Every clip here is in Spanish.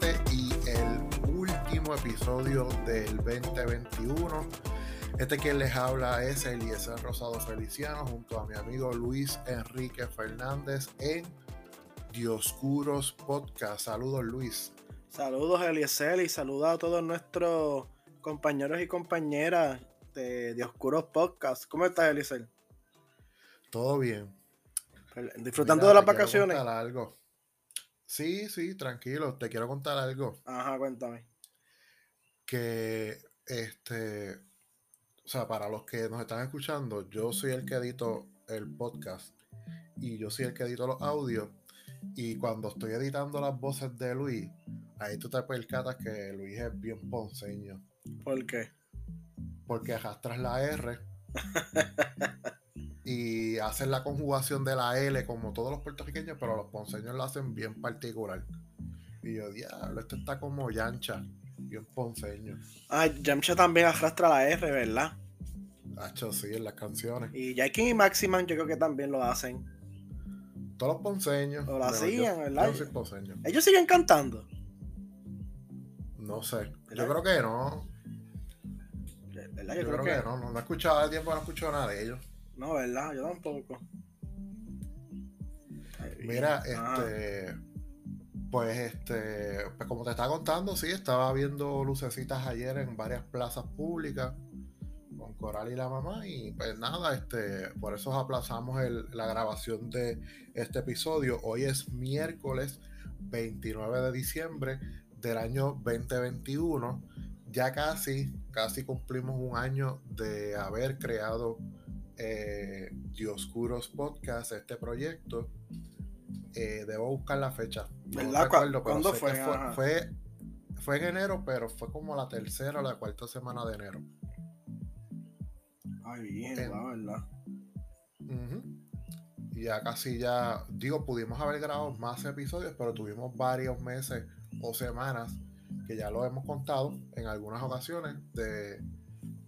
27 y el último episodio del 2021. Este quien les habla es Eliezer Rosado Feliciano junto a mi amigo Luis Enrique Fernández en Dioscuros Podcast. Saludos, Luis. Saludos, Eliezer, y saludos a todos nuestros compañeros y compañeras de Dioscuros Podcast. ¿Cómo estás, Eliezer? Todo bien. Disfrutando de las vacaciones. algo. Sí, sí, tranquilo. Te quiero contar algo. Ajá, cuéntame. Que este, o sea, para los que nos están escuchando, yo soy el que edito el podcast y yo soy el que edito los audios. Y cuando estoy editando las voces de Luis, ahí tú te percatas que Luis es bien ponceño. ¿Por qué? Porque arrastras la R y hacen la conjugación de la L como todos los puertorriqueños, pero los ponceños lo hacen bien particular. Y yo, diablo, esto está como yancha, bien ponceño. Ah, Yamcha también arrastra la R, ¿verdad? Hacho, sí, en las canciones. Y Jaikin y Maximan yo creo que también lo hacen. Todos los ponceños. O lo hacían, ¿verdad? Yo ponceño. ¿Ellos siguen cantando? No sé. Yo creo que no. ¿Verdad? Yo, creo, que... no. No, he escuchado de tiempo, no he escuchado nada de ellos. No, ¿verdad? Yo tampoco. Mira, este. Pues este. Pues como te estaba contando, sí, estaba viendo lucecitas ayer en varias plazas públicas con Coral y la mamá. Y pues nada, este. Por eso aplazamos la grabación de este episodio. Hoy es miércoles 29 de diciembre del año 2021. Ya casi, casi cumplimos un año de haber creado eh, Dioscuros Podcast, este proyecto. Eh, debo buscar la fecha. ¿Cuándo fue? fue? fue? en enero, pero fue como la tercera o la cuarta semana de enero. Ay, bien, la verdad. Y ya casi ya, digo, pudimos haber grabado más episodios, pero tuvimos varios meses o semanas que ya lo hemos contado en algunas ocasiones de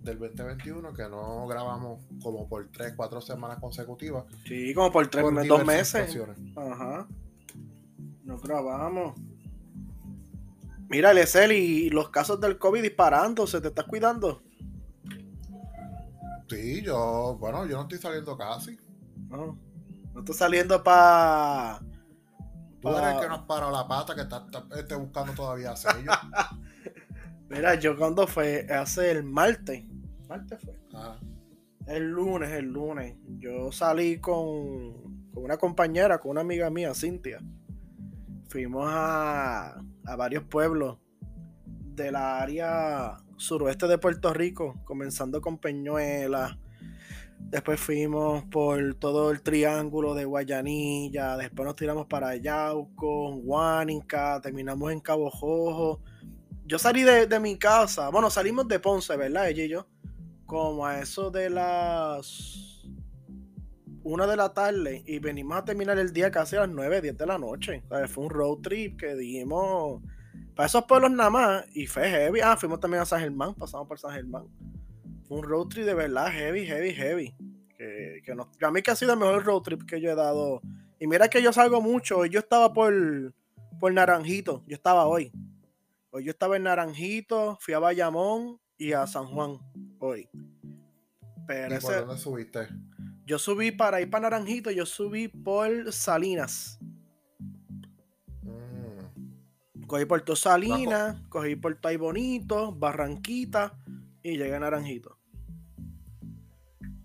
del 2021 que no grabamos como por 3, 4 semanas consecutivas. Sí, como por 3, 2 meses. Ajá. No grabamos. Mira, Lesel, y los casos del COVID disparando, ¿se te está cuidando? Sí, yo, bueno, yo no estoy saliendo casi. No, no estoy saliendo para... Tú eres el que nos para la pata que está, está, buscando todavía sello. Mira, yo cuando fue hace el martes, martes fue. El lunes, el lunes. Yo salí con, con, una compañera, con una amiga mía, Cintia. Fuimos a, a varios pueblos de la área suroeste de Puerto Rico, comenzando con Peñuela. Después fuimos por todo el triángulo de Guayanilla. Después nos tiramos para Yauco, Huánica. Terminamos en Cabo Jojo. Yo salí de, de, mi casa. Bueno, salimos de Ponce, ¿verdad? Ella y yo como a eso de las una de la tarde y venimos a terminar el día casi a las 9, 10 de la noche. fue un road trip que dijimos para esos pueblos nada más y fue heavy. Ah, fuimos también a San Germán, pasamos por San Germán. Fue un road trip de verdad heavy, heavy, heavy. Que, que, a mí que ha sido el mejor road trip que yo he dado. Y mira que yo salgo mucho. Yo estaba por, por Naranjito. Yo estaba hoy. Hoy yo estaba en Naranjito, fui a Bayamón y a San Juan hoy. Pero ¿Y por dónde subiste? Yo subí para ir para Naranjito, yo subí por Salinas. Mm. Cogí Puerto Salinas, cogí Puerto Ay Bonito, Barranquita y llegué a Naranjito.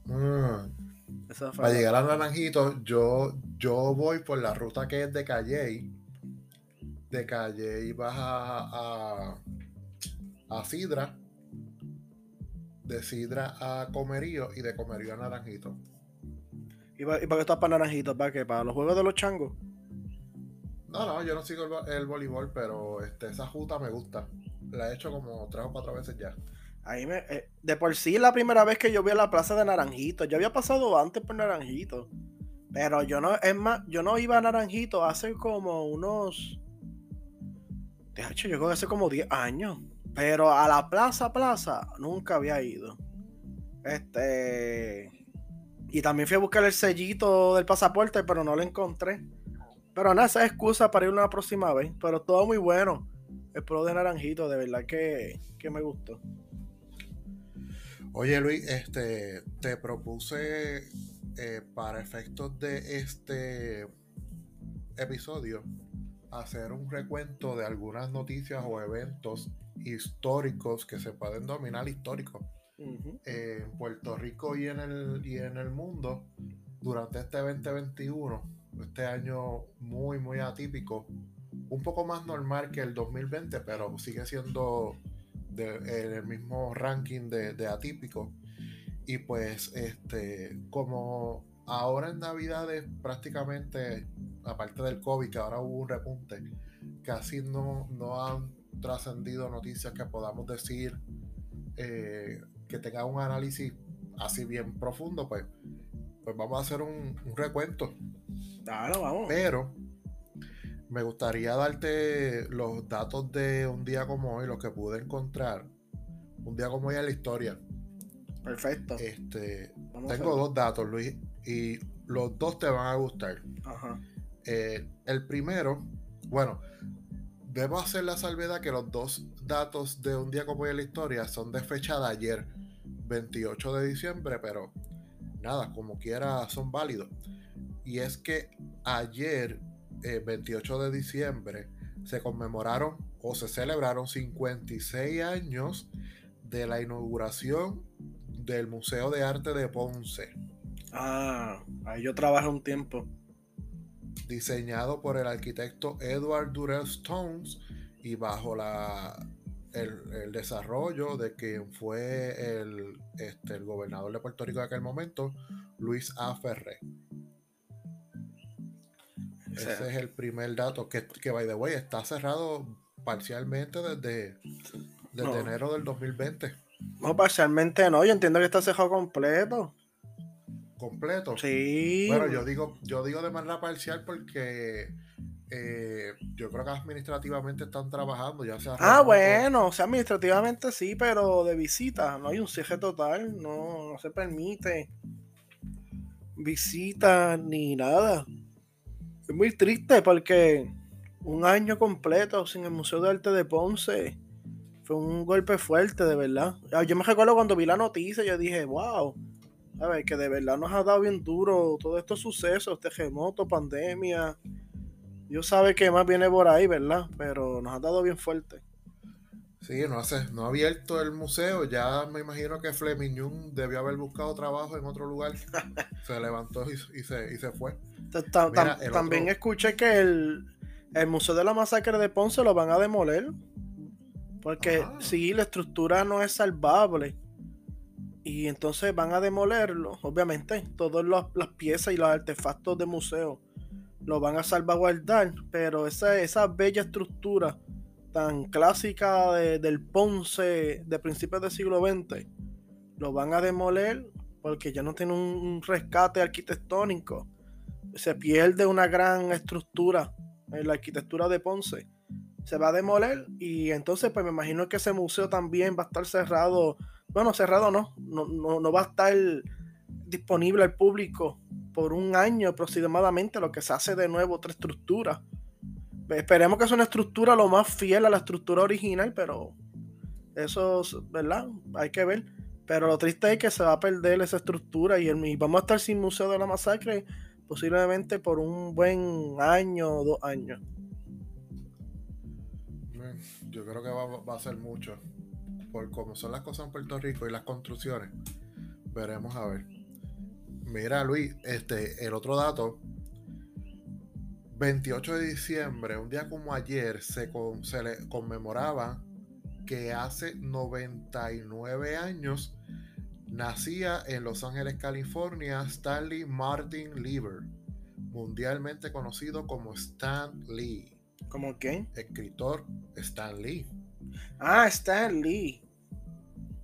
Mm. Para llegar a Naranjito, yo, yo voy por la ruta que es de Calle. De Calle vas a, a, a Sidra de Sidra a Comerío y de Comerío a Naranjito. ¿Y, para qué estás para Naranjito? ¿Para qué? ¿Para los juegos de los changos? No, no, yo no sigo el, voleibol, pero este, esa juta me gusta. La he hecho como tres o cuatro veces ya. Ahí me, eh, de por sí la primera vez que yo vi a la plaza de Naranjito. Yo había pasado antes por Naranjito. Pero yo no, es más, yo no iba a Naranjito hace como unos. De hecho, yo creo que hace como 10 años. Pero a la plaza, plaza, nunca había ido. Este. Y también fui a buscar el sellito del pasaporte, pero no lo encontré. Pero nada, esa es excusa para ir una próxima vez. Pero todo muy bueno. El pro de Naranjito, de verdad que, me gustó. Oye Luis, este te propuse eh, para efectos de este episodio hacer un recuento de algunas noticias o eventos históricos que se pueden dominar históricos en Puerto Rico y en el, y en el mundo durante este 2021, este año muy, muy atípico, un poco más normal que el 2020, pero sigue siendo de, el mismo ranking de, de atípico. Y pues, este, como ahora en Navidades prácticamente, aparte del COVID, que ahora hubo un repunte, casi no, no han trascendido noticias que podamos decir eh, que tenga un análisis así bien profundo, pues, pues vamos a hacer un, recuento. Claro, vamos. Pero me gustaría darte los datos de un día como hoy, los que pude encontrar. Un día como hoy en la historia. Perfecto. Este, tengo dos datos, Luis, y los dos te van a gustar. Ajá. Eh, el primero, bueno, debo hacer la salvedad que los dos datos de un día como hoy en la historia son de fecha de ayer, 28 de diciembre, pero nada, como quiera son válidos. Y es que ayer, 28 eh, de diciembre, se conmemoraron o se celebraron 56 años de la inauguración del Museo de Arte de Ponce. Ah, ahí yo trabajé un tiempo diseñado por el arquitecto Edward Durell Stones y bajo la, el, desarrollo de quien fue el, este, el gobernador de Puerto Rico en aquel momento, Luis A. Ferré. Ese es el primer dato que, que, by the way, está cerrado parcialmente desde, desde enero del 2020. No, parcialmente no, yo entiendo que está cerrado completo completo. Sí. Bueno, yo digo, yo digo de manera parcial porque eh, yo creo que administrativamente están trabajando, ya sea. Ah, bueno, o sea, administrativamente sí, pero de visita, no hay un cierre total, no, no se permite visita ni nada. Es muy triste porque un año completo sin el Museo de Arte de Ponce fue un golpe fuerte, de verdad. Yo me recuerdo cuando vi la noticia, yo dije, wow a ver, que de verdad nos ha dado bien duro todos estos sucesos, terremoto, pandemia. Dios sabe que más viene por ahí, ¿verdad? Pero nos ha dado bien fuerte. Sí, no, hace, no ha abierto el museo. Ya me imagino que Fleming debió haber buscado trabajo en otro lugar. se levantó y, se, y se, fue. también escuché que el, Museo de la Masacre de Ponce lo van a demoler. Porque ah. sí, la estructura no es salvable. Y entonces van a demolerlo, obviamente, todas las piezas y los artefactos de museo lo van a salvaguardar, pero esa, esa bella estructura tan clásica del Ponce de principios del siglo XX, lo van a demoler porque ya no tiene un, rescate arquitectónico. Se pierde una gran estructura en la arquitectura de Ponce. Se va a demoler y entonces pues me imagino que ese museo también va a estar cerrado bueno, cerrado no, no, no, va a estar disponible al público por un año aproximadamente, lo que se hace de nuevo otra estructura. Esperemos que sea una estructura lo más fiel a la estructura original, pero eso, ¿verdad? Hay que ver. Pero lo triste es que se va a perder esa estructura y, vamos a estar sin Museo de la Masacre posiblemente por un buen año o dos años. Yo creo que va a ser mucho por cómo son las cosas en Puerto Rico y las construcciones, veremos a ver. Mira, Luis, este, el otro dato. 28 de diciembre, un día como ayer, se, se le conmemoraba que hace 99 años nacía en Los Ángeles, California, Stanley Martin Lieber, mundialmente conocido como Stan Lee. ¿Cómo qué? Escritor Stan Lee. Ah, Stan Lee.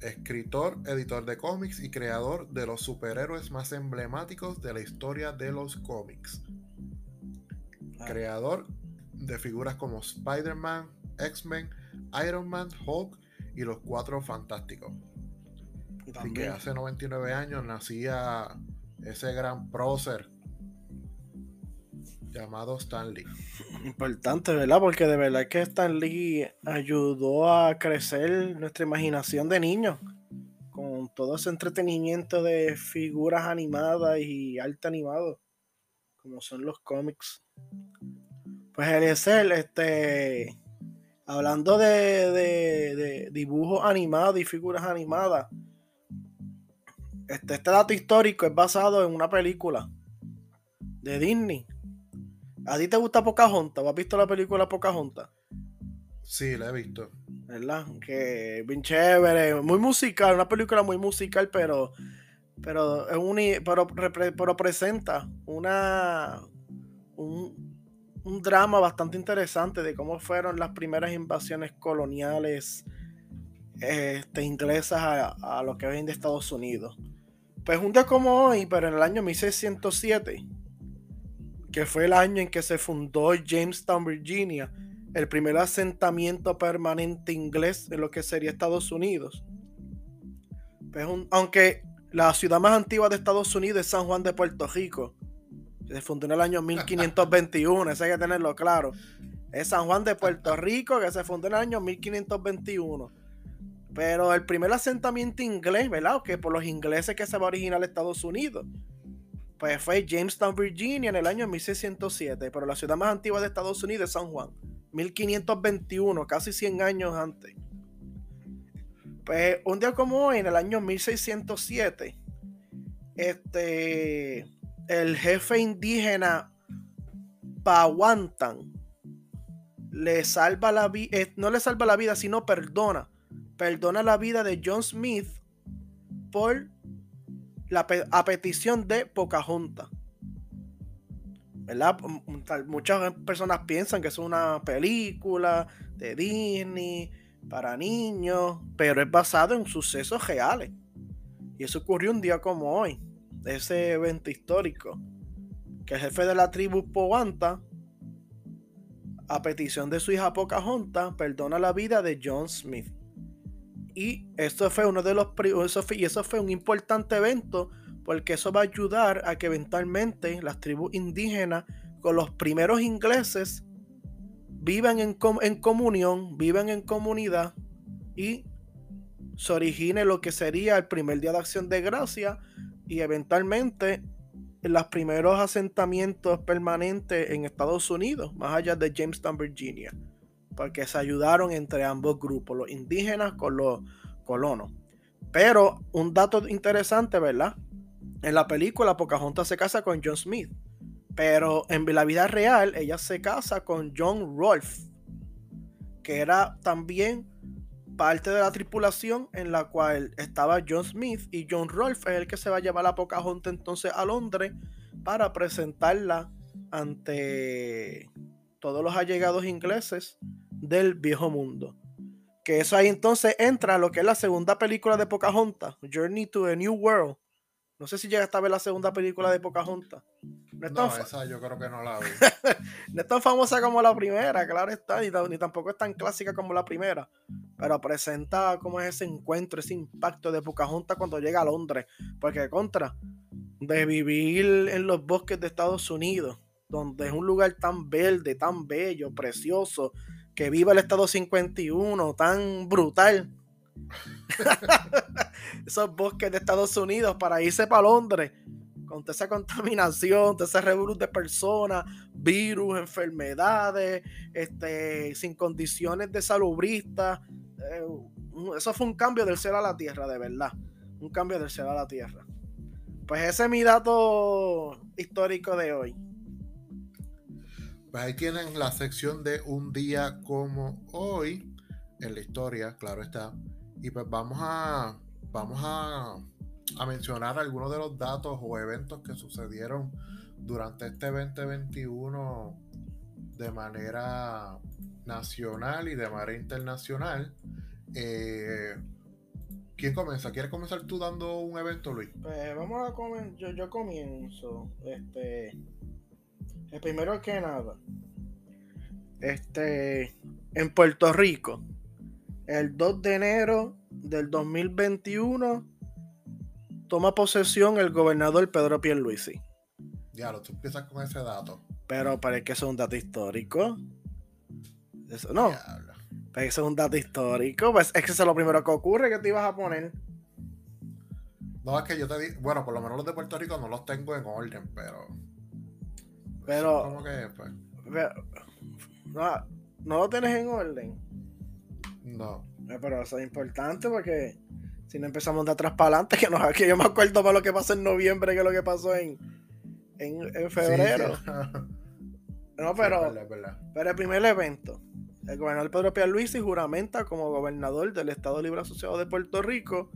Escritor, editor de cómics y creador de los superhéroes más emblemáticos de la historia de los cómics. Ah. Creador de figuras como Spider-Man, X-Men, Iron Man, Hulk y los Cuatro Fantásticos. Así que hace 99 años nacía ese gran prócer llamado Stan Lee. Importante, ¿verdad? Porque de verdad que Stan Lee ayudó a crecer nuestra imaginación de niños con todo ese entretenimiento de figuras animadas y arte animado, como son los cómics. Pues el este, hablando de, de, dibujos animados y figuras animadas, este, este dato histórico es basado en una película de Disney ¿A ti te gusta Pocahontas? ¿O has visto la película Pocahontas? Sí, la he visto. ¿Verdad? Que bien chévere, muy musical, una película muy musical, pero pero es un pero, pero presenta una un, un, drama bastante interesante de cómo fueron las primeras invasiones coloniales este, inglesas a, a lo que ven de Estados Unidos. Pues un día como hoy, pero en el año 1607, que fue el año en que se fundó Jamestown, Virginia, el primer asentamiento permanente inglés en lo que sería Estados Unidos. Pues aunque la ciudad más antigua de Estados Unidos es San Juan de Puerto Rico, se fundó en el año 1521, eso hay que tenerlo claro. Es San Juan de Puerto Rico que se fundó en el año 1521. Pero el primer asentamiento inglés, ¿verdad? Que por los ingleses que se va a originar Estados Unidos pues fue Jamestown, Virginia en el año 1607, pero la ciudad más antigua de Estados Unidos es San Juan, 1521, casi 100 años antes. Pues un día como hoy, en el año 1607, este, el jefe indígena Pawantan le salva la vida, eh, no le salva la vida, sino perdona, perdona la vida de John Smith por a petición de Pocahontas. ¿Verdad? Muchas personas piensan que es una película de Disney para niños, pero es basado en sucesos reales. Y eso ocurrió un día como hoy, ese evento histórico, que el jefe de la tribu Powanta, a petición de su hija Pocahontas, perdona la vida de John Smith. Y eso fue uno de los y eso fue un importante evento porque eso va a ayudar a que eventualmente las tribus indígenas con los primeros ingleses vivan en, en comunión, vivan en comunidad y se origine lo que sería el primer día de acción de gracia y eventualmente los primeros asentamientos permanentes en Estados Unidos, más allá de Jamestown, Virginia porque se ayudaron entre ambos grupos, los indígenas con los colonos. Pero un dato interesante, ¿verdad? En la película Pocahontas se casa con John Smith, pero en la vida real ella se casa con John Rolfe, que era también parte de la tripulación en la cual estaba John Smith y John Rolfe es el que se va a llevar a Pocahontas entonces a Londres para presentarla ante todos los allegados ingleses del viejo mundo. Que eso ahí entonces entra a lo que es la segunda película de Pocahontas, Journey to a New World. No sé si llega a ver la segunda película de Pocahontas. No, no esa yo creo que no la vi. no es tan famosa como la primera, claro está, ni, ni, tampoco es tan clásica como la primera. Pero presenta cómo es ese encuentro, ese impacto de Pocahontas cuando llega a Londres. Porque contra, de vivir en los bosques de Estados Unidos, donde es un lugar tan verde, tan bello, precioso, que viva el estado 51 tan brutal. Esos bosques de Estados Unidos para irse para Londres con toda esa contaminación, todo ese revolú de personas, virus, enfermedades, este, sin condiciones de salubrista. Eh, eso fue un cambio del cielo a la tierra, de verdad. Un cambio del cielo a la tierra. Pues ese es mi dato histórico de hoy. Pues ahí tienen la sección de un día como hoy en la historia, claro está. Y pues vamos a vamos a, mencionar algunos de los datos o eventos que sucedieron durante este 2021 de manera nacional y de manera internacional. Eh, ¿Quién comienza? ¿Quieres comenzar tú dando un evento, Luis? Pues vamos a comenzar. Yo, yo comienzo. Este. El primero que nada, este, en Puerto Rico, el 2 de enero del 2021, toma posesión el gobernador Pedro Pierluisi. Ya, lo tú empiezas con ese dato. Pero para que eso es un dato histórico. Eso no. Pero eso es un dato histórico. Pues es que eso es lo primero que ocurre que te ibas a poner. No, es que yo te di. Bueno, por lo menos los de Puerto Rico no los tengo en orden, pero. Pero. ¿Cómo que pues? no, no lo tienes en orden. No. Eh, pero eso es importante porque si no empezamos de atrás para adelante, que, no, que yo me acuerdo para lo que pasó en noviembre que lo que pasó en, en, febrero. No, pero, pero el primer evento, el gobernador Pedro Pierluisi juramenta como gobernador del Estado Libre Asociado de Puerto Rico.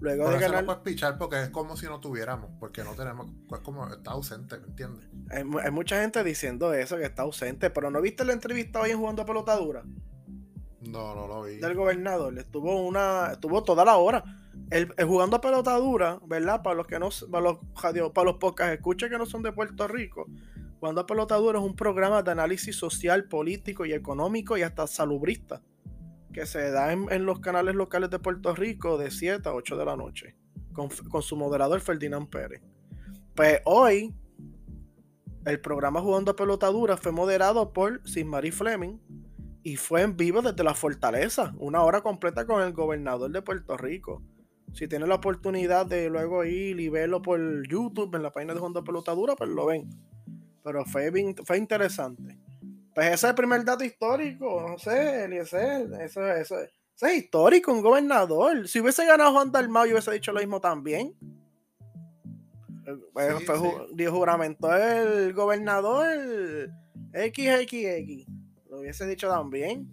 Luego de ganar. No puedes pichar porque es como si no tuviéramos, porque no tenemos, es como está ausente, ¿me entiendes? Hay, mucha gente diciendo eso, que está ausente, pero ¿no viste la entrevista hoy en Jugando a Pelotadura? No, no lo vi. Del gobernador. Estuvo una. Estuvo toda la hora. El, jugando a pelota dura, ¿verdad? Para los que no. Para los para los pocas escucha que no son de Puerto Rico. Jugando a pelota dura es un programa de análisis social, político y económico y hasta salubrista. Que se da en, los canales locales de Puerto Rico de 7 a 8 de la noche. Con, con su moderador Ferdinand Pérez. Pues hoy. El programa Jugando a Pelota Dura fue moderado por Marie Fleming, y fue en vivo desde la fortaleza, una hora completa con el gobernador de Puerto Rico. Si tienen la oportunidad de luego ir y verlo por YouTube en la página de Honda Pelotadura, pues lo ven. Pero fue, fue interesante. Pues ese es el primer dato histórico, no sé, Eliezer, eso, eso, eso es histórico, un gobernador. Si hubiese ganado Juan Dalmau, yo hubiese dicho lo mismo también. Pues, fue, juramento el gobernador XXX hubiese dicho también.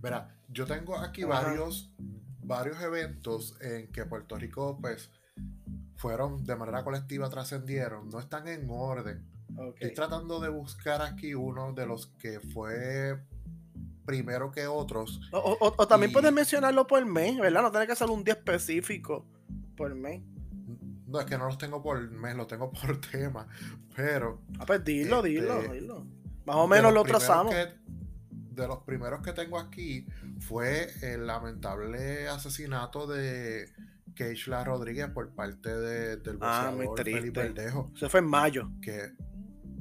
Verá, yo tengo aquí varios, varios eventos en que Puerto Rico, pues, fueron de manera colectiva, trascendieron, no están en orden. Estoy tratando de buscar aquí uno de los que fue primero que otros. O, también puedes mencionarlo por mes, ¿verdad? No tiene que ser un día específico por mes. No, es que no los tengo por mes, los tengo por tema. Pero. Ah, pues dilo, dilo, este, dilo. Más o menos lo trazamos. de los primeros que tengo aquí fue el lamentable asesinato de Keishla Rodríguez por parte del ah, boxeador Felipe Verdejo. Eso fue en mayo. Que,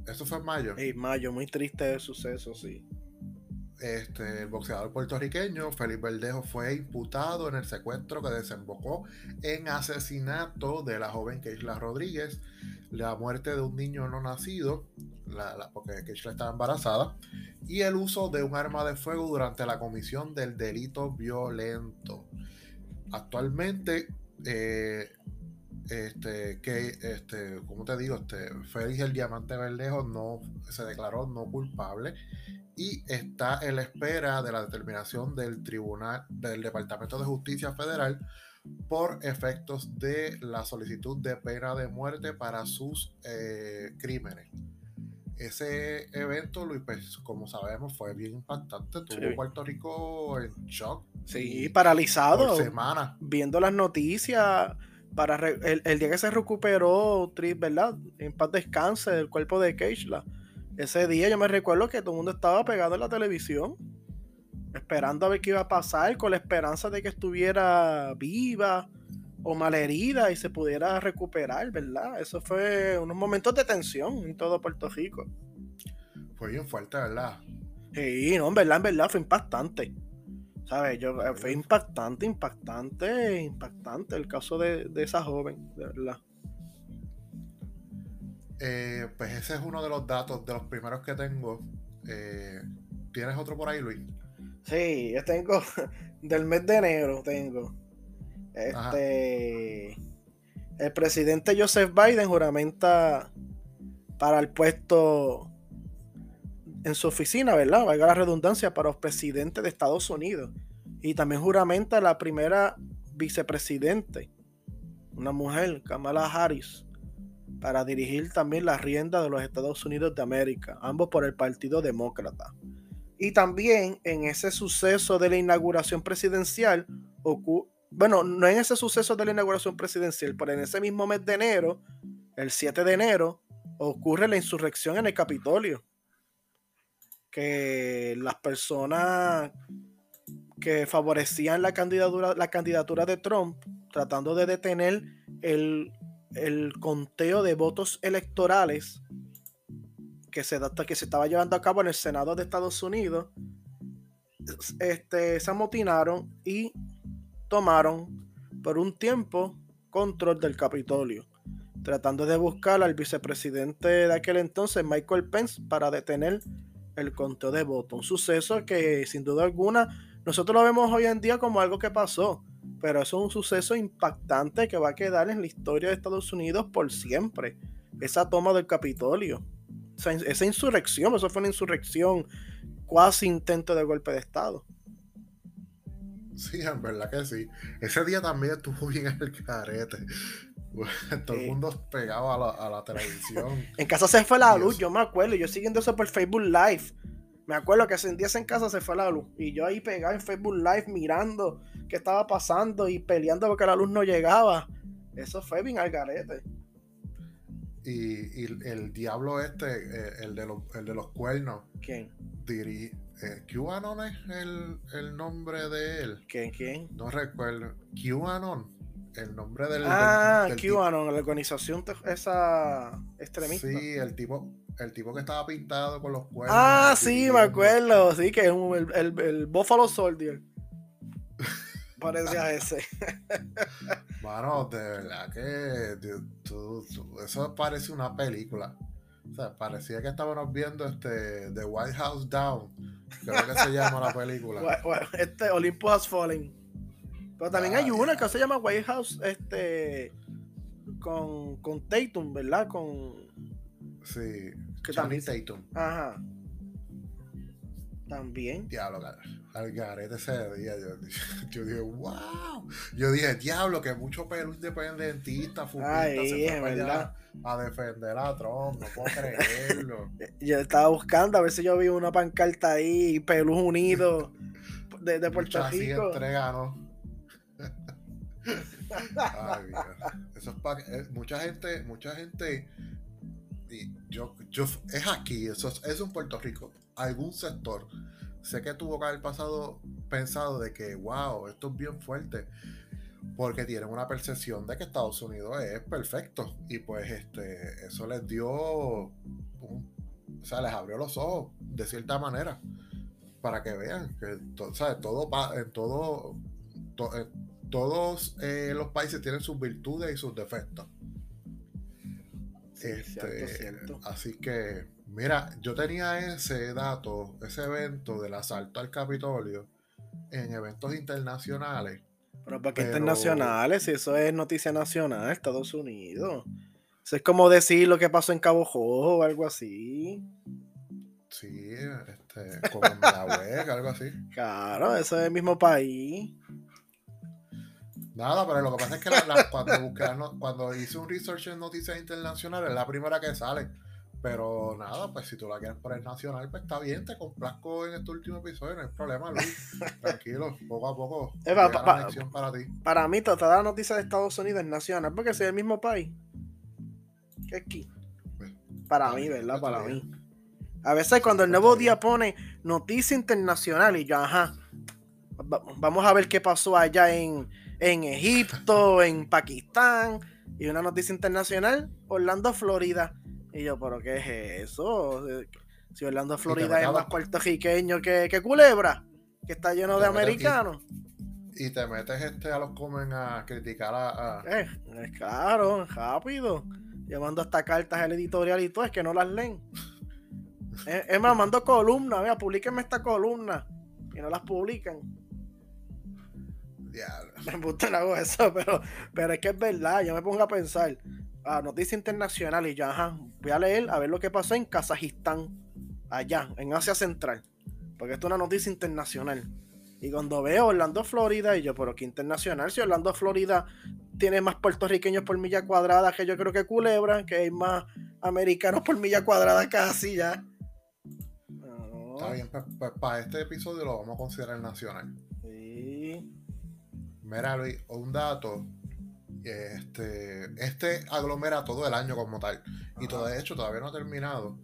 ¿Eso fue en mayo? En mayo, muy triste el suceso, sí. Este, el boxeador puertorriqueño Felipe Verdejo fue imputado en el secuestro que desembocó en asesinato de la joven Keishla Rodríguez, la muerte de un niño no nacido la, porque Keishla estaba embarazada, y el uso de un arma de fuego durante la comisión del delito violento. Actualmente, eh, este, que, este, como te digo, este, Félix el Diamante Verdejo no se declaró no culpable y está en la espera de la determinación del Tribunal del Departamento de Justicia Federal por efectos de la solicitud de pena de muerte para sus eh, crímenes ese evento, Luis, pues, como sabemos, fue bien impactante. Tuvo Puerto Rico en shock. Sí, paralizado. Por semana. Viendo las noticias. Para el, día que se recuperó, ¿verdad? En paz descanse del cuerpo de Keishla. Ese día yo me recuerdo que todo el mundo estaba pegado en la televisión. Esperando a ver qué iba a pasar. Con la esperanza de que estuviera viva o malherida y se pudiera recuperar, ¿verdad? Eso fue unos momentos de tensión en todo Puerto Rico. Fue bien fuerte, ¿verdad? Sí, no, en verdad, en verdad, fue impactante. ¿Sabes? Yo, eh, fue impactante, impactante, impactante el caso de, esa joven, de verdad. Eh, pues ese es uno de los datos, de los primeros que tengo. Eh, ¿Tienes otro por ahí, Luis? Sí, yo tengo del mes de enero, tengo. Este, el presidente Joseph Biden juramenta para el puesto en su oficina, ¿verdad? Valga la redundancia, para los presidentes de Estados Unidos. Y también juramenta la primera vicepresidente, una mujer, Kamala Harris, para dirigir también la rienda de los Estados Unidos de América, ambos por el Partido Demócrata. Y también en ese suceso de la inauguración presidencial bueno, no en ese suceso de la inauguración presidencial, pero en ese mismo mes de enero, el 7 de enero, ocurre la insurrección en el Capitolio. Que las personas que favorecían la candidatura, la candidatura de Trump, tratando de detener el, el conteo de votos electorales que se, que se estaba llevando a cabo en el Senado de Estados Unidos, este, se amotinaron y tomaron por un tiempo control del Capitolio, tratando de buscar al vicepresidente de aquel entonces, Michael Pence, para detener el conteo de votos. Un suceso que sin duda alguna nosotros lo vemos hoy en día como algo que pasó, pero es un suceso impactante que va a quedar en la historia de Estados Unidos por siempre. Esa toma del Capitolio, esa, insurrección, eso fue una insurrección, cuasi intento de golpe de Estado. Sí, en verdad que sí. Ese día también estuvo bien el carete. Todo el mundo pegado a la, televisión. en casa se fue la luz, yo me acuerdo. Yo siguiendo eso por Facebook Live. Me acuerdo que ese día en casa se fue la luz. Y yo ahí pegado en Facebook Live mirando qué estaba pasando y peleando porque la luz no llegaba. Eso fue bien al garete. Y, el diablo este, eh, el, de los, el de los cuernos. ¿Quién? Diri, eh, QAnon es el, el, nombre de él. ¿Quién? ¿Quién? No recuerdo. QAnon. El nombre del. Ah, QAnon, la organización esa extremista. Sí, el tipo, el tipo que estaba pintado con los cuernos. Ah, sí, me acuerdo. Sí, que es el, el, el Buffalo Soldier. Parecía ese. Mano, de verdad que eso parece una película. O sea, parecía que estábamos viendo este The White House Down. Creo que se llama la película. este Olympus Has Fallen. Pero también hay una que se llama White House, este con, con Tatum, ¿verdad? Con Sí. Que también Tatum. Ajá. También. Diablo, al garete ese día. Yo, yo, dije, wow. Yo dije, diablo, que mucho pelo independentista, futbolista se fue allá a defender a Trump. No puedo creerlo. yo estaba buscando a ver si yo vi una pancarta ahí, Pelú Unido de, de Puerto Rico. Entrega, ¿no? Ay, Eso eh, mucha gente, mucha gente y yo, yo, es aquí, eso es, es en Puerto Rico, algún sector. Sé que tuvo que haber pasado pensado de que, wow, esto es bien fuerte, porque tienen una percepción de que Estados Unidos es perfecto. Y pues este, eso les dio, o sea, les abrió los ojos de cierta manera, para que vean que ¿sabes? todo, en todo, todos eh, los países tienen sus virtudes y sus defectos. Este, así que, mira, yo tenía ese dato, ese evento del asalto al Capitolio en eventos internacionales. Pero ¿para qué internacionales? Si eso es noticia nacional, Estados Unidos. Eso es como decir lo que pasó en Cabo Jojo o algo así. Sí, este, como en web, algo así. Claro, eso es el mismo país. Nada, pero lo que pasa es que cuando, cuando hice un research en noticias internacionales es la primera que sale. Pero nada, pues si tú la quieres poner nacional, pues está bien, te complazco en este último episodio, no hay problema, Luis. Tranquilo, poco a poco. para ti. Para mí, toda la noticia de Estados Unidos es nacional, porque es el mismo país. ¿Qué aquí? Pues, para mí, ¿verdad? Para mí. A veces cuando el nuevo día pone noticia internacional y yo, ajá, vamos a ver qué pasó allá en, en Egipto, en Pakistán. Y una noticia internacional, Orlando, Florida. Y yo, ¿pero qué es eso? Si Orlando, Florida es más puertorriqueño que, que Culebra, que está lleno de americanos. Y, te metes este a los comen a criticar a. Eh, claro, rápido. Llevando hasta cartas al editorial y todo, es que no las leen. es, más, mando columnas, vea, publíquenme esta columna. Y no las publican. Me gusta hago eso, pero, pero es que es verdad. Yo me pongo a pensar. a noticia internacional y ya, ajá, voy a leer a ver lo que pasó en Kazajistán, allá, en Asia Central. Porque esto es una noticia internacional. Y cuando veo Orlando, Florida, y yo, pero qué internacional, si Orlando, Florida tiene más puertorriqueños por milla cuadrada que yo creo que Culebra, que hay más americanos por milla cuadrada casi ya. Está bien, pues, pues, para este episodio lo vamos a considerar nacional. Mira, Luis, un dato. Este, este aglomera todo el año como tal. Y todo, de hecho, todavía no ha terminado.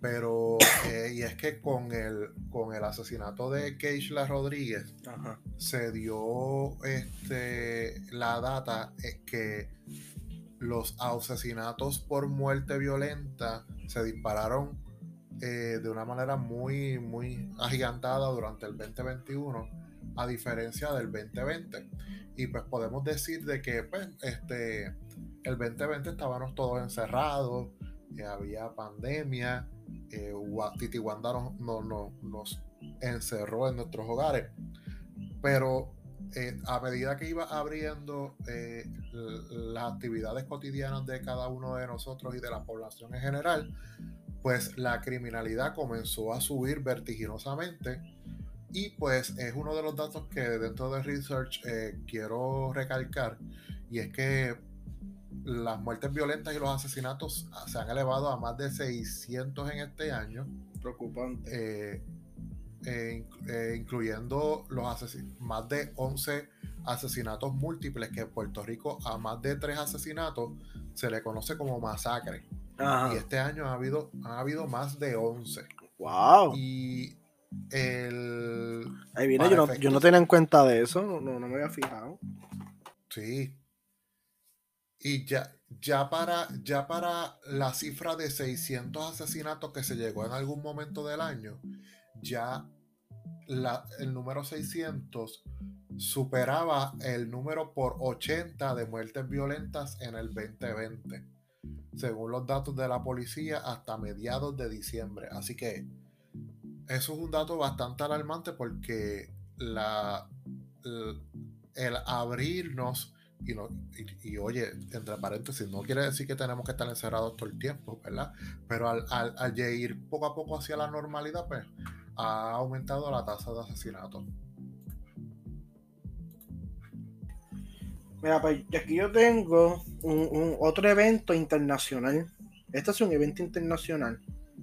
Pero, eh, y es que con el, con el asesinato de Keishla Rodríguez, se dio este, la data es que los asesinatos por muerte violenta se dispararon eh, de una manera muy, muy agigantada durante el 2021, a diferencia del 2020. Y pues podemos decir de que pues, este, el 2020 estábamos todos encerrados, eh, había pandemia, eh, Titi Wanda nos encerró en nuestros hogares. Pero eh, a medida que iba abriendo eh, las actividades cotidianas de cada uno de nosotros y de la población en general, pues la criminalidad comenzó a subir vertiginosamente y pues es uno de los datos que dentro de Research eh, quiero recalcar y es que las muertes violentas y los asesinatos se han elevado a más de 600 en este año. Preocupante. Eh, eh, incluyendo los más de 11 asesinatos múltiples, que en Puerto Rico a más de 3 asesinatos se le conoce como masacre. Y este año ha habido, ha habido más de 11. ¡Wow! Y el. Ahí viene, yo no, yo no, tenía en cuenta de eso, no, no, me había fijado. Sí. Y ya, ya, para, ya para la cifra de 600 asesinatos que se llegó en algún momento del año, ya el número 600 superaba el número por 80 de muertes violentas en el 2020, según los datos de la policía hasta mediados de diciembre. Así que eso es un dato bastante alarmante porque la, el, abrirnos y, y, oye, entre paréntesis, no quiere decir que tenemos que estar encerrados todo el tiempo, ¿verdad? Pero al, al, al ir poco a poco hacia la normalidad, pues ha aumentado la tasa de asesinatos. Mira, pues aquí yo tengo un, otro evento internacional. Este es un evento internacional.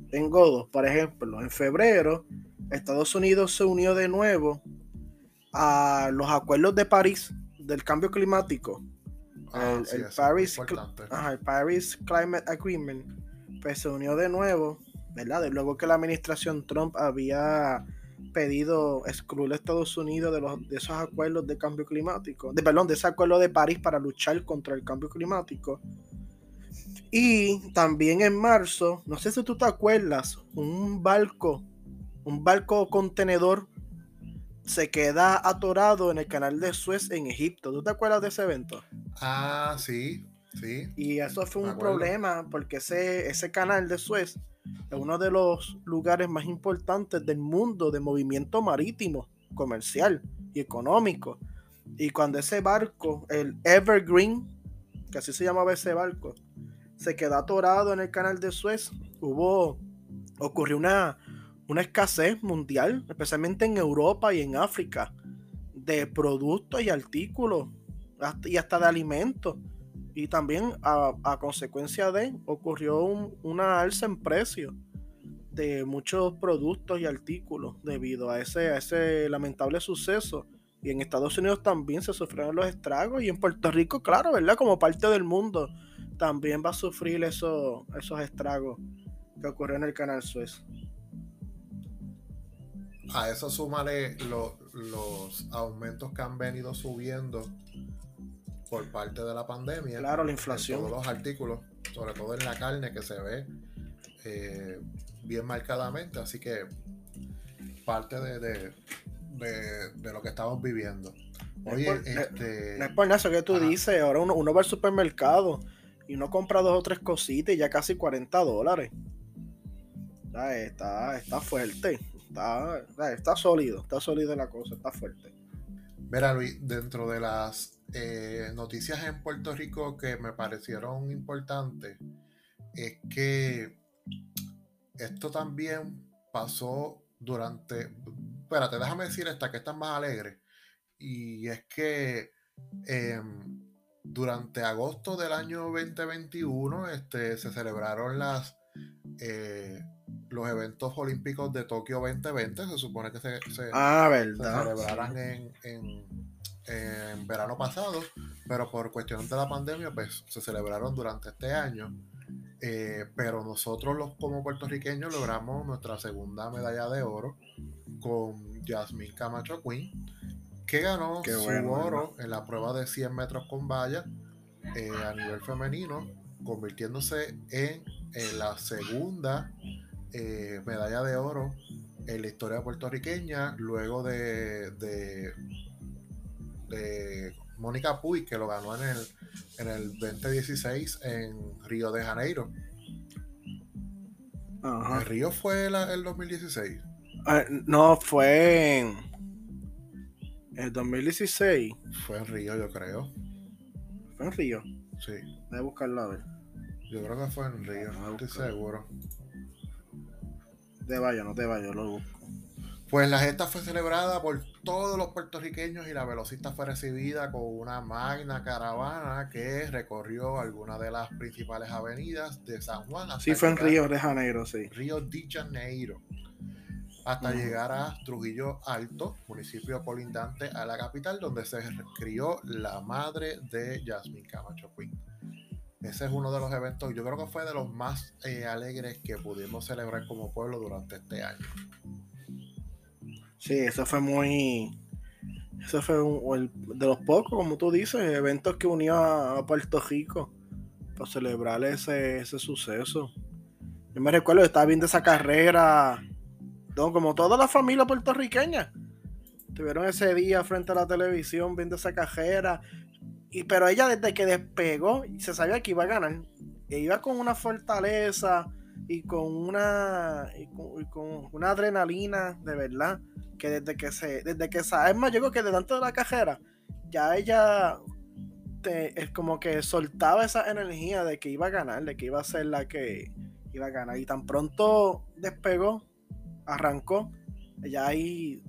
Tengo dos, por ejemplo, en febrero Estados Unidos se unió de nuevo a los acuerdos de París del cambio climático. Ah, el, Paris, el Paris Climate Agreement, pues se unió de nuevo ¿verdad? De luego que la administración Trump había pedido excluir a Estados Unidos de, los, de esos acuerdos de cambio climático, de, perdón, de ese acuerdo de París para luchar contra el cambio climático. Y también en marzo, no sé si tú te acuerdas, un barco, un barco contenedor se queda atorado en el canal de Suez en Egipto. ¿Tú te acuerdas de ese evento? Ah, sí, sí. Y eso fue un problema porque ese, ese canal de Suez es uno de los lugares más importantes del mundo de movimiento marítimo, comercial y económico. Y cuando ese barco, el Evergreen, que así se llamaba ese barco, se quedó atorado en el canal de Suez, hubo, ocurrió una, una escasez mundial, especialmente en Europa y en África, de productos y artículos y hasta de alimentos y también a, consecuencia de ocurrió una alza en precio de muchos productos y artículos debido a ese, ese lamentable suceso. Y en Estados Unidos también se sufrieron los estragos y en Puerto Rico, claro, ¿verdad? Como parte del mundo, también va a sufrir eso, esos estragos que ocurrió en el Canal Suez. A eso súmale los aumentos que han venido subiendo por parte de la pandemia. Claro, la inflación. todos los artículos, sobre todo en la carne que se ve eh, bien marcadamente, así que parte de, de, lo que estamos viviendo. Oye, este... No es por eso que tú dices, ahora uno, uno va al supermercado y uno compra dos o tres cositas y ya casi 40 dólares. Está, está, fuerte, está, está sólido, está sólido la cosa, está fuerte. Mira, Luis, dentro de las eh, noticias en Puerto Rico que me parecieron importantes es que esto también pasó durante. Espérate, déjame decir esta que está más alegre. Y es que em, durante agosto del año 2021 este, se celebraron las. Eh, los eventos olímpicos de Tokio 2020 se supone que se, se, ah, celebrarán en, en, verano pasado, pero por cuestiones de la pandemia, pues se celebraron durante este año. Eh, pero nosotros los como puertorriqueños logramos nuestra segunda medalla de oro con Jasmine Camacho Queen, que ganó su oro en la prueba de 100 metros con valla eh, a nivel femenino, convirtiéndose en, en la segunda eh, medalla de oro en la historia puertorriqueña, luego de, de, de Mónica Puy, que lo ganó en el, en el 2016 en Río de Janeiro. ¿El Río fue el 2016? Ah, no, fue en el 2016. Fue en Río, yo creo. ¿Fue en Río? Sí. Voy a buscarlo a ver. Yo creo que fue en Río, no estoy seguro. Te vaya, no te vayas, lo busco. Pues la gesta fue celebrada por todos los puertorriqueños y la velocista fue recibida con una magna caravana que recorrió algunas de las principales avenidas de San Juan. Sí, fue en Río de Janeiro, sí. Río de Janeiro. Hasta llegar a Trujillo Alto, municipio colindante a la capital, donde se crió la madre de Jasmine Camacho Quinn. Ese es uno de los eventos, yo creo que fue de los más eh, alegres que pudimos celebrar como pueblo durante este año. Sí, eso fue muy. Eso fue de los pocos, como tú dices, eventos que unió a, Puerto Rico para celebrar ese, suceso. Yo me recuerdo, estaba viendo esa carrera, como toda la familia puertorriqueña. Estuvieron ese día frente a la televisión viendo esa carrera. Y, pero ella desde que despegó, se sabía que iba a ganar. E iba con una fortaleza y con una, y con una adrenalina de verdad que desde que se, desde que esa, es más, yo creo que delante de la cajera, ya ella es como que soltaba esa energía de que iba a ganar, de que iba a ser la que iba a ganar. Y tan pronto despegó, arrancó, ella ahí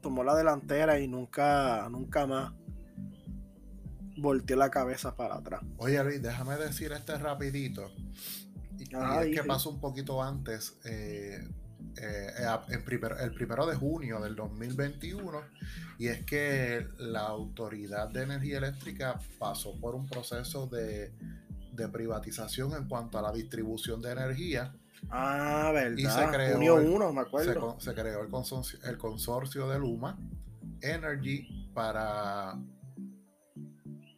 tomó la delantera y nunca, nunca más volteó la cabeza para atrás. Oye Luis, déjame decir este rapidito. Y, es que pasó un poquito antes. Eh, eh, el primero de junio del 2021 y es que la Autoridad de Energía Eléctrica pasó por un proceso de, privatización en cuanto a la distribución de energía. Ah, verdad. Y se creó, el, me acuerdo. Se, creó el consorcio, el consorcio de Luma Energy para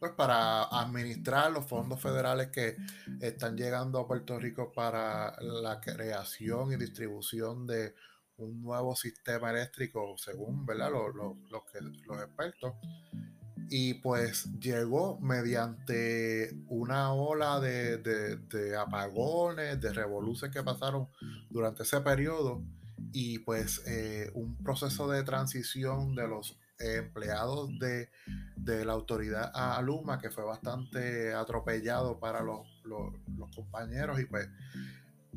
pues para administrar los fondos federales que están llegando a Puerto Rico para la creación y distribución de un nuevo sistema eléctrico, según ¿verdad? Los, que, los expertos. Y pues llegó mediante una ola de, apagones, de revoluciones que pasaron durante ese periodo y pues eh, un proceso de transición de los empleados de, la autoridad a Luma, que fue bastante atropellado para los, compañeros y pues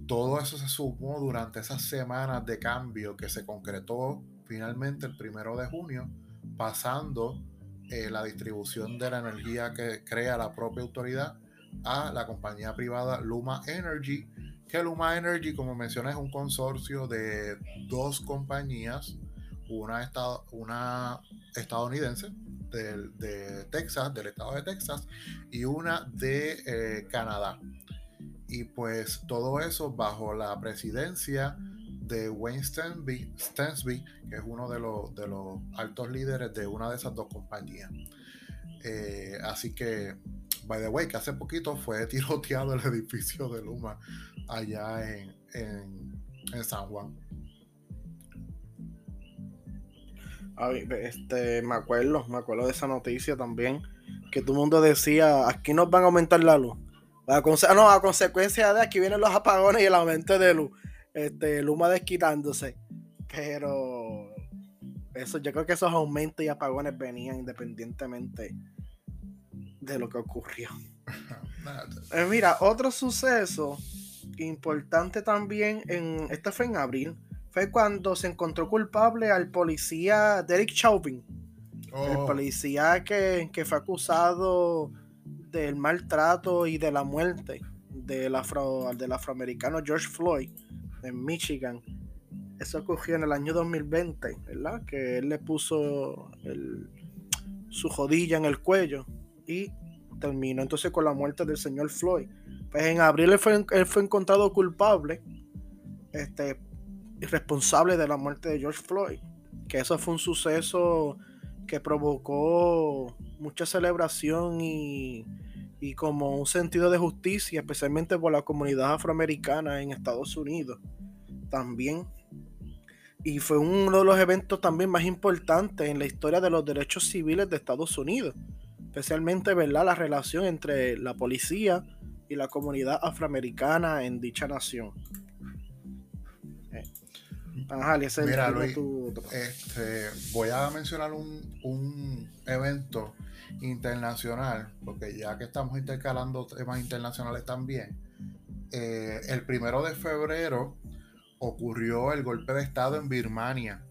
todo eso se sumó durante esas semanas de cambio que se concretó finalmente el primero de junio, pasando eh, la distribución de la energía que crea la propia autoridad a la compañía privada Luma Energy, que Luma Energy, como mencioné, es un consorcio de dos compañías una, una estadounidense de, Texas, del estado de Texas, y una de eh, Canadá. Y pues todo eso bajo la presidencia de Wayne Stensby, que es uno de los, de los altos líderes de una de esas dos compañías. Eh, así que, by the way, que hace poquito fue tiroteado el edificio de Luma allá en, en San Juan. este, me acuerdo, me acuerdo de esa noticia también, que todo el mundo decía, aquí nos van a aumentar la luz. A no, a consecuencia de aquí vienen los apagones y el aumento de luz. Este, Luma desquitándose. Pero eso, yo creo que esos aumentos y apagones venían independientemente de lo que ocurrió. Eh, mira, otro suceso importante también, en, este fue en abril, fue cuando se encontró culpable al policía Derek Chauvin. El oh. policía que, fue acusado del maltrato y de la muerte del, afro, del afroamericano George Floyd en Michigan. Eso ocurrió en el año 2020, ¿verdad? Que él le puso su jodilla en el cuello y terminó entonces con la muerte del señor Floyd. Pues en abril él fue, fue encontrado culpable este, responsable de la muerte de George Floyd. Que eso fue un suceso que provocó mucha celebración y, como un sentido de justicia, especialmente por la comunidad afroamericana en Estados Unidos. También. Y fue uno de los eventos también más importantes en la historia de los derechos civiles de Estados Unidos. Especialmente, ¿verdad? La relación entre la policía y la comunidad afroamericana en dicha nación. Mira, Luis, este, voy a mencionar un, evento internacional, porque ya que estamos intercalando temas internacionales también, eh, el primero de febrero ocurrió el golpe de Estado en Birmania.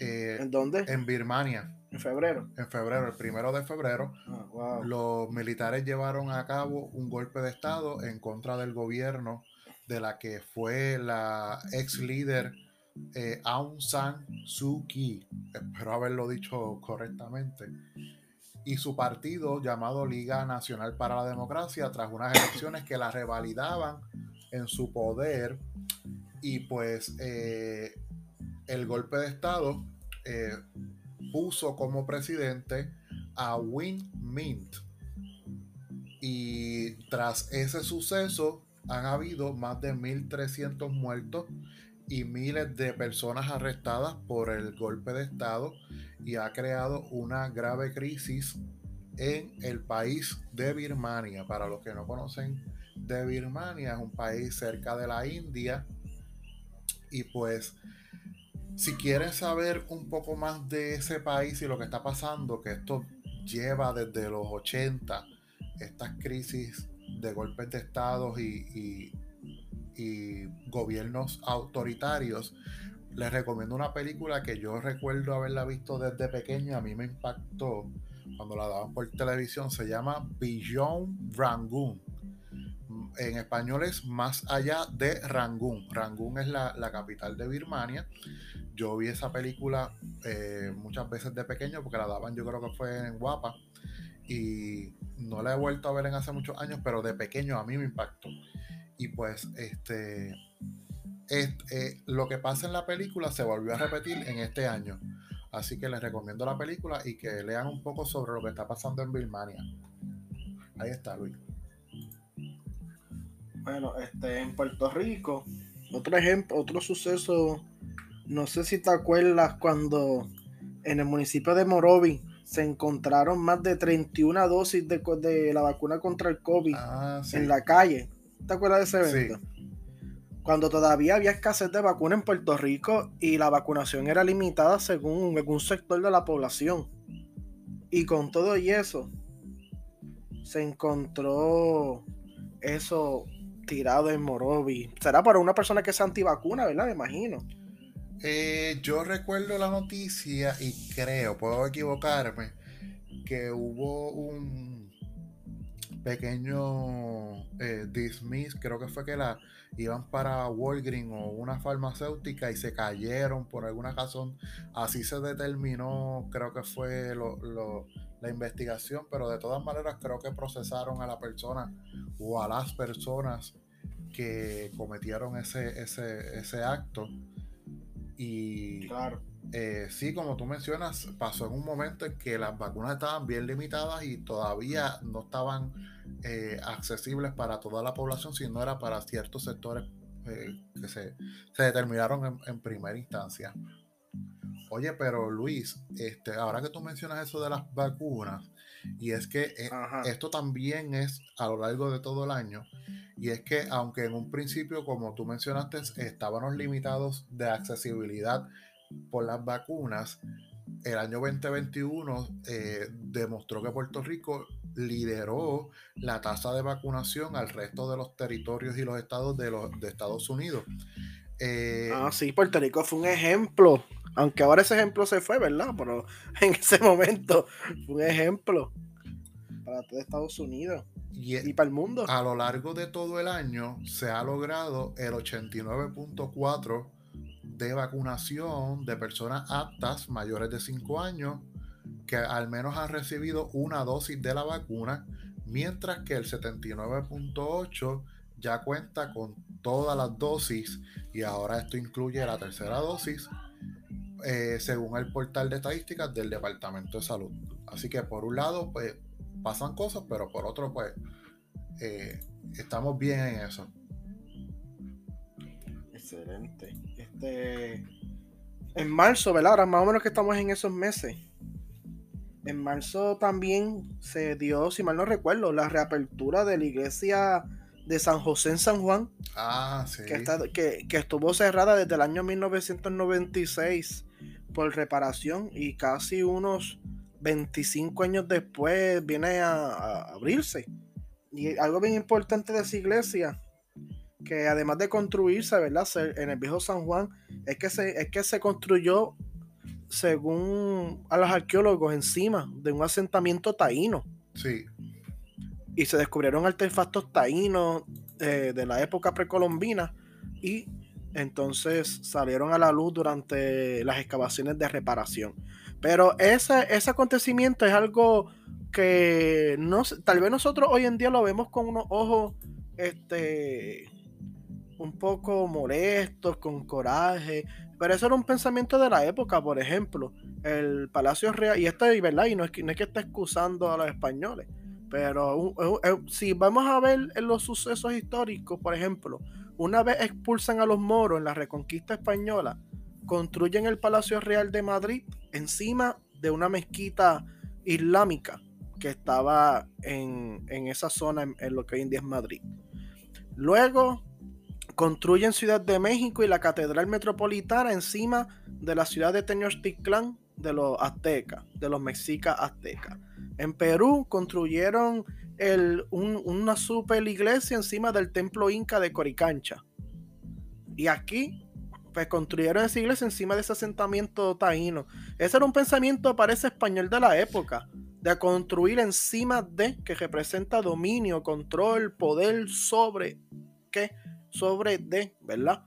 Eh, ¿En dónde? En Birmania. En febrero. En febrero, el primero de febrero, ah, los militares llevaron a cabo un golpe de Estado en contra del gobierno de la que fue la ex líder eh, Aung San Suu Kyi, espero haberlo dicho correctamente, y su partido llamado Liga Nacional para la Democracia tras unas elecciones que la revalidaban en su poder y pues eh, el golpe de Estado eh, puso como presidente a Win Mint y tras ese suceso han habido más de 1.300 muertos y miles de personas arrestadas por el golpe de Estado y ha creado una grave crisis en el país de Birmania. Para los que no conocen Birmania, es un país cerca de la India. Y pues, si quieren saber un poco más de ese país y lo que está pasando, que esto lleva desde los 80, estas crisis de golpes de Estado y y gobiernos autoritarios, les recomiendo una película que yo recuerdo haberla visto desde pequeño, a mí me impactó cuando la daban por televisión, se llama Beyond Rangoon. En español es Más allá de Rangoon. Rangoon es la, capital de Birmania. Yo vi esa película eh, muchas veces de pequeño porque la daban yo creo que fue en Guapa y no la he vuelto a ver en hace muchos años, pero de pequeño a mí me impactó. Y pues este, eh, lo que pasa en la película se volvió a repetir en este año. Así que les recomiendo la película y que lean un poco sobre lo que está pasando en Birmania. Ahí está, Luis. Bueno, este, en Puerto Rico, otro ejemplo, otro suceso, no sé si te acuerdas cuando en el municipio de Morovi se encontraron más de 31 dosis de, de la vacuna contra el COVID ah, en la calle. ¿Te acuerdas de ese evento? Cuando todavía había escasez de vacuna en Puerto Rico y la vacunación era limitada según algún sector de la población. Y con todo y eso, se encontró eso tirado en Morovi. Será para una persona que es antivacuna, ¿verdad? Me imagino. Eh, yo recuerdo la noticia y creo, puedo equivocarme, que hubo un pequeño eh, dismiss, creo que fue que la iban para Walgreens o una farmacéutica y se cayeron por alguna razón. Así se determinó, creo que fue la investigación, pero de todas maneras creo que procesaron a la persona o a las personas que cometieron ese, ese, ese acto. Y claro. Eh, sí, como tú mencionas, pasó en un momento en que las vacunas estaban bien limitadas y todavía no estaban eh, accesibles para toda la población, sino era para ciertos sectores eh, que se, determinaron en, primera instancia. Oye, pero Luis, este, ahora que tú mencionas eso de las vacunas, y es que esto también es a lo largo de todo el año, y es que aunque en un principio, como tú mencionaste, estábamos limitados de accesibilidad por las vacunas, el año 2021 eh, demostró que Puerto Rico lideró la tasa de vacunación al resto de los territorios y los estados de, los, de Estados Unidos. Eh, ah, sí, Puerto Rico fue un ejemplo. Aunque ahora ese ejemplo se fue, ¿verdad? Pero en ese momento fue un ejemplo para todo Estados Unidos y, y para el mundo. A lo largo de todo el año se ha logrado el 89.4 de vacunación de personas aptas mayores de 5 años que al menos han recibido una dosis de la vacuna, mientras que el 79.8 ya cuenta con todas las dosis y ahora esto incluye la tercera dosis, eh, según el portal de estadísticas del Departamento de Salud. Así que por un lado, pues pasan cosas, pero por otro, pues eh, estamos bien en eso. Excelente. Este, en marzo, ¿verdad? Ahora más o menos que estamos en esos meses. En marzo también se dio, si mal no recuerdo, la reapertura de la iglesia de San José en San Juan. Ah, sí. Que, que, estuvo cerrada desde el año 1996 por reparación y casi unos 25 años después viene a, abrirse. Y algo bien importante de esa iglesia, que además de construirse, ¿verdad? En el viejo San Juan, es que se, es que se construyó, según a los arqueólogos, encima de un asentamiento taíno. Sí. Y se descubrieron artefactos taínos eh, de la época precolombina y entonces salieron a la luz durante las excavaciones de reparación. Pero ese, ese acontecimiento es algo que no, tal vez nosotros hoy en día lo vemos con unos ojos este, un poco molestos, con coraje, pero eso era un pensamiento de la época, por ejemplo, el Palacio Real, y esto es verdad, y no es que, no es que esté excusando a los españoles, pero si vamos a ver en los sucesos históricos, por ejemplo, una vez expulsan a los moros en la reconquista española, construyen el Palacio Real de Madrid encima de una mezquita islámica que estaba en, esa zona, en, lo que hoy en día es Madrid. Luego construyen Ciudad de México y la Catedral Metropolitana encima de la ciudad de Tenochtitlán de los aztecas, de los mexicas aztecas. En Perú construyeron una super iglesia encima del templo inca de Coricancha. Y aquí, pues construyeron esa iglesia encima de ese asentamiento taíno. Ese era un pensamiento, parece español de la época, de construir encima de, que representa dominio, control, poder sobre, ¿qué? Sobre de, ¿verdad?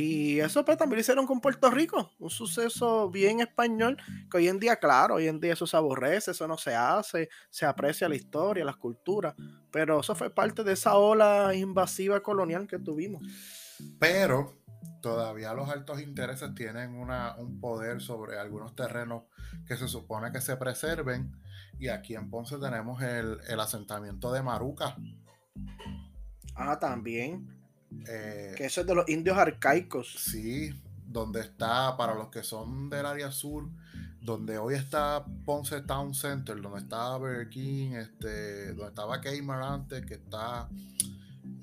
Y eso pues también lo hicieron con Puerto Rico, un suceso bien español, que hoy en día, claro, hoy en día eso se aborrece, eso no se hace, se aprecia la historia, las culturas, pero eso fue parte de esa ola invasiva colonial que tuvimos. Pero todavía los altos intereses tienen una, un poder sobre algunos terrenos que se supone que se preserven, y aquí en Ponce tenemos el, el asentamiento de Maruca. Ah, también eh, que eso es de los indios arcaicos. Sí, donde está, para los que son del área sur, donde hoy está Ponce Town Center, donde está Burger King, este, donde estaba Kmart antes, que está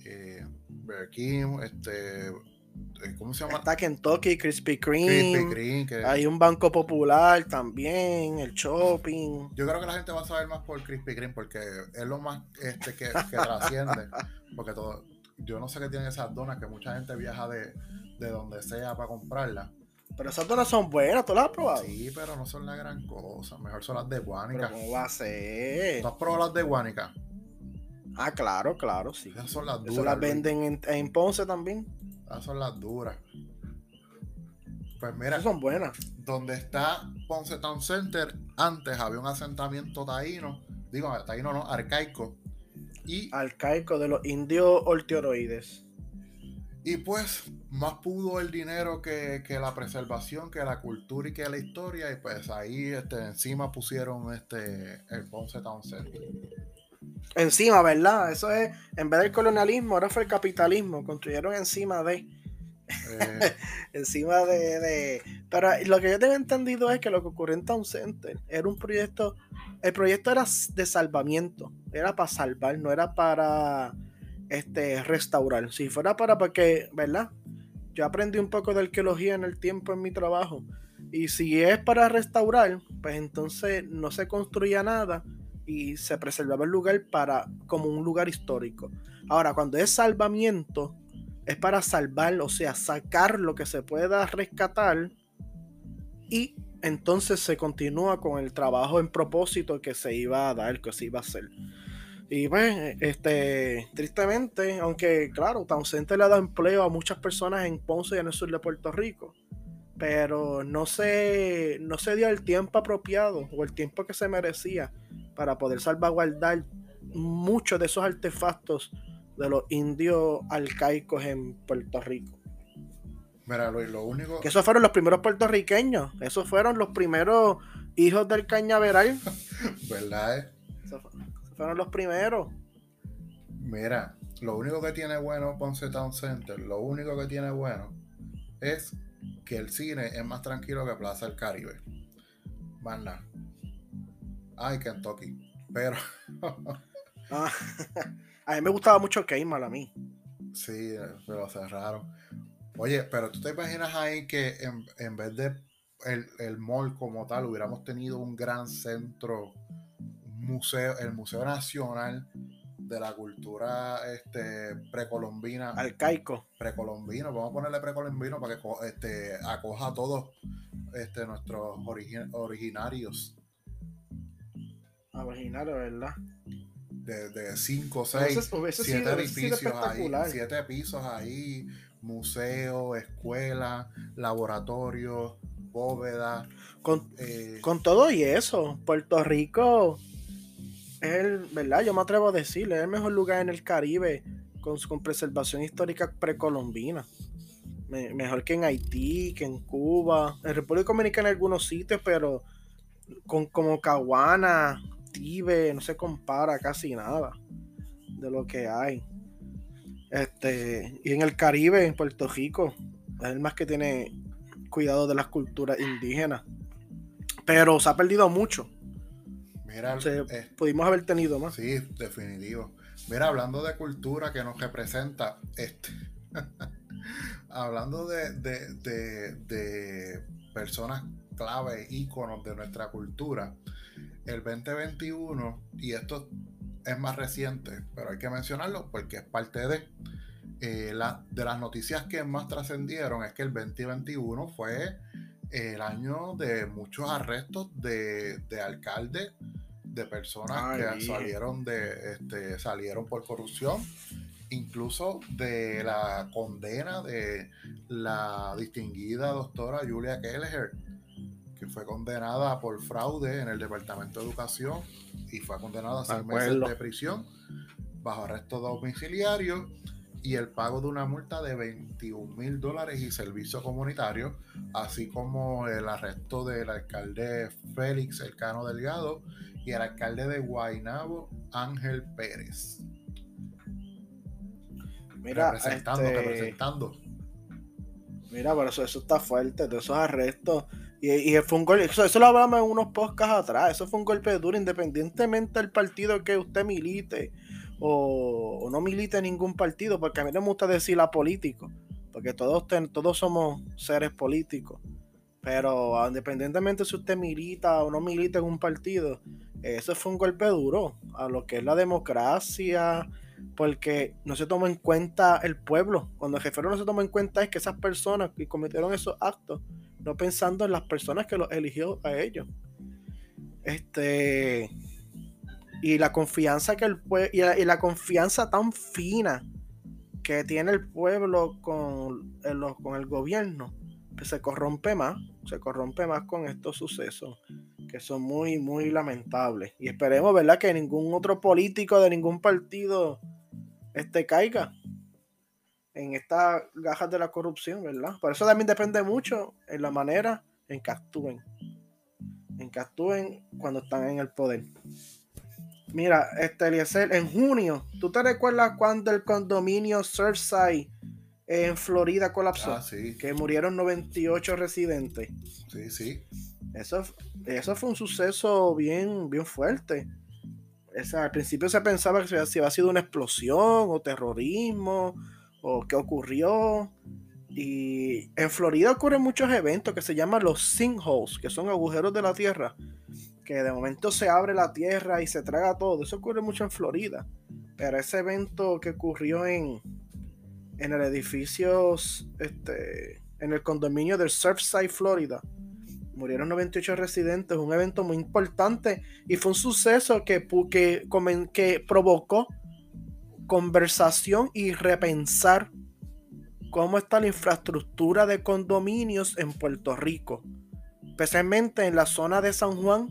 eh, Burger King, este, eh, ¿cómo se llama? Está Kentucky, Krispy Kreme. Hay un banco popular también, el shopping. Yo creo que la gente va a saber más por Krispy Kreme porque es lo más este, que, que trasciende. porque todo, yo no sé qué tienen esas donas que mucha gente viaja de, donde sea para comprarlas. Pero esas donas son buenas, ¿tú las has probado? Sí, pero no son la gran cosa. Mejor son las de Guánica. ¿Cómo va a ser? ¿Tú has probado las de Guánica? Ah, claro, claro, sí. Esas son las duras. ¿Eso las venden en, Ponce también? Esas son las duras. Pues mira. son buenas. Donde está Ponce Town Center, antes había un asentamiento taíno. Digo, taíno no, arcaico y, Arcaico de los indios orteoroides. Y pues, más pudo el dinero que, la preservación, que la cultura y que la historia. Y pues ahí este, encima pusieron este el Ponce Town Center. Encima, ¿verdad? Eso es, en vez del colonialismo, ahora fue el capitalismo. Construyeron encima de. Encima de, de, Pero lo que yo tengo entendido es que lo que ocurrió en Town Center era un proyecto el proyecto era de salvamiento, era para salvar, no era para este, restaurar. Si fuera para, porque, ¿verdad? Yo aprendí un poco de arqueología en el tiempo en mi trabajo. Y si es para restaurar, pues entonces no se construía nada y se preservaba el lugar para como un lugar histórico. Ahora, cuando es salvamiento, es para salvar, o sea, sacar lo que se pueda rescatar y entonces se continúa con el trabajo en propósito que se iba a dar, que se iba a hacer. Y pues, este, tristemente, aunque claro, Town Center le ha dado empleo a muchas personas en Ponce y en el sur de Puerto Rico, pero no se, no se dio el tiempo apropiado o el tiempo que se merecía para poder salvaguardar muchos de esos artefactos de los indios arcaicos en Puerto Rico. Mira, lo único. Que esos fueron los primeros puertorriqueños. Esos fueron los primeros hijos del cañaveral. ¿Verdad? Eh? Esos fueron los primeros. Mira, lo único que tiene bueno Ponce Town Center, lo único que tiene bueno es que el cine es más tranquilo que Plaza del Caribe. Más nada. Ay, Kentucky. Pero. Ah, a mí me gustaba mucho Kmart a mí. Sí, pero cerraron. Oye, pero tú te imaginas ahí que en, vez de el, el, mall como tal, hubiéramos tenido un gran centro, museo, el Museo Nacional de la cultura este, precolombina. Arcaico. Precolombino, vamos a ponerle precolombino para que este, acoja a todos este, nuestros originarios. Originarios, ¿verdad? De 5, 6, 7 edificios ahí, siete pisos ahí, museo, escuela, laboratorio, bóveda. Con, eh, con todo y eso, Puerto Rico es el, ¿verdad? Yo me atrevo a decirle, es el mejor lugar en el Caribe con, con preservación histórica precolombina. mejor que en Haití, que en Cuba, en República Dominicana en algunos sitios, pero con como Caguana, No se compara casi nada de lo que hay. Este, y en el Caribe, en Puerto Rico, es el más que tiene cuidado de las culturas indígenas. Pero se ha perdido mucho. Mira, eh, pudimos haber tenido más. Sí, definitivo. Mira, hablando de cultura que nos representa, este, hablando de, de, personas clave, íconos de nuestra cultura, el 2021, y esto es más reciente, pero hay que mencionarlo porque es parte de, eh, la, de las noticias que más trascendieron, es que el 2021 fue el año de muchos arrestos de, de alcaldes de personas que salieron de este, salieron por corrupción incluso de la condena de la distinguida doctora Julia Kelleher que fue condenada por fraude en el Departamento de Educación y fue condenada a seis meses de prisión bajo arresto domiciliario y el pago de una multa de 21 mil dólares y servicio comunitario, así como el arresto del alcalde Félix Elcano Delgado y el alcalde de Guaynabo, Ángel Pérez. Mira, representando, este, representando. Mira, por eso, eso está fuerte, de esos arrestos. Y, fue un golpe, eso, lo hablamos en unos podcasts atrás, eso fue un golpe duro independientemente del partido que usted milite o, no milite en ningún partido, porque a mí no me gusta decir a político, porque todos, todos somos seres políticos. Pero independientemente si usted milita o no milita en un partido, eso fue un golpe duro a lo que es la democracia, porque no se tomó en cuenta el pueblo. Cuando el jefe no se tomó en cuenta es que esas personas que cometieron esos actos, no pensando en las personas que los eligió a ellos. Este y la confianza que el pueblo y, la, confianza tan fina que tiene el pueblo con con el gobierno pues se corrompe más, se corrompe más con estos sucesos que son muy, muy lamentables. Y esperemos, ¿verdad?, que ningún otro político de ningún partido este, caiga en estas gajas de la corrupción, ¿verdad? Por eso también depende mucho en la manera en que actúen. En que actúen cuando están en el poder. Mira, este Eliezer, en junio, ¿tú te recuerdas cuando el condominio Surfside en Florida colapsó. Ah, que murieron 98 residentes. Sí, sí. Eso, eso fue un suceso bien, bien fuerte. al principio se pensaba que si había sido una explosión o terrorismo o qué ocurrió. Y en Florida ocurren muchos eventos que se llaman los sinkholes, que son agujeros de la tierra, que de momento se abre la tierra y se traga todo. Eso ocurre mucho en Florida. Pero ese evento que ocurrió en, en el edificio, este, en el condominio del Surfside, Florida. Murieron 98 residentes, un evento muy importante y fue un suceso que, que, que provocó conversación y repensar cómo está la infraestructura de condominios en Puerto Rico, especialmente en la zona de San Juan,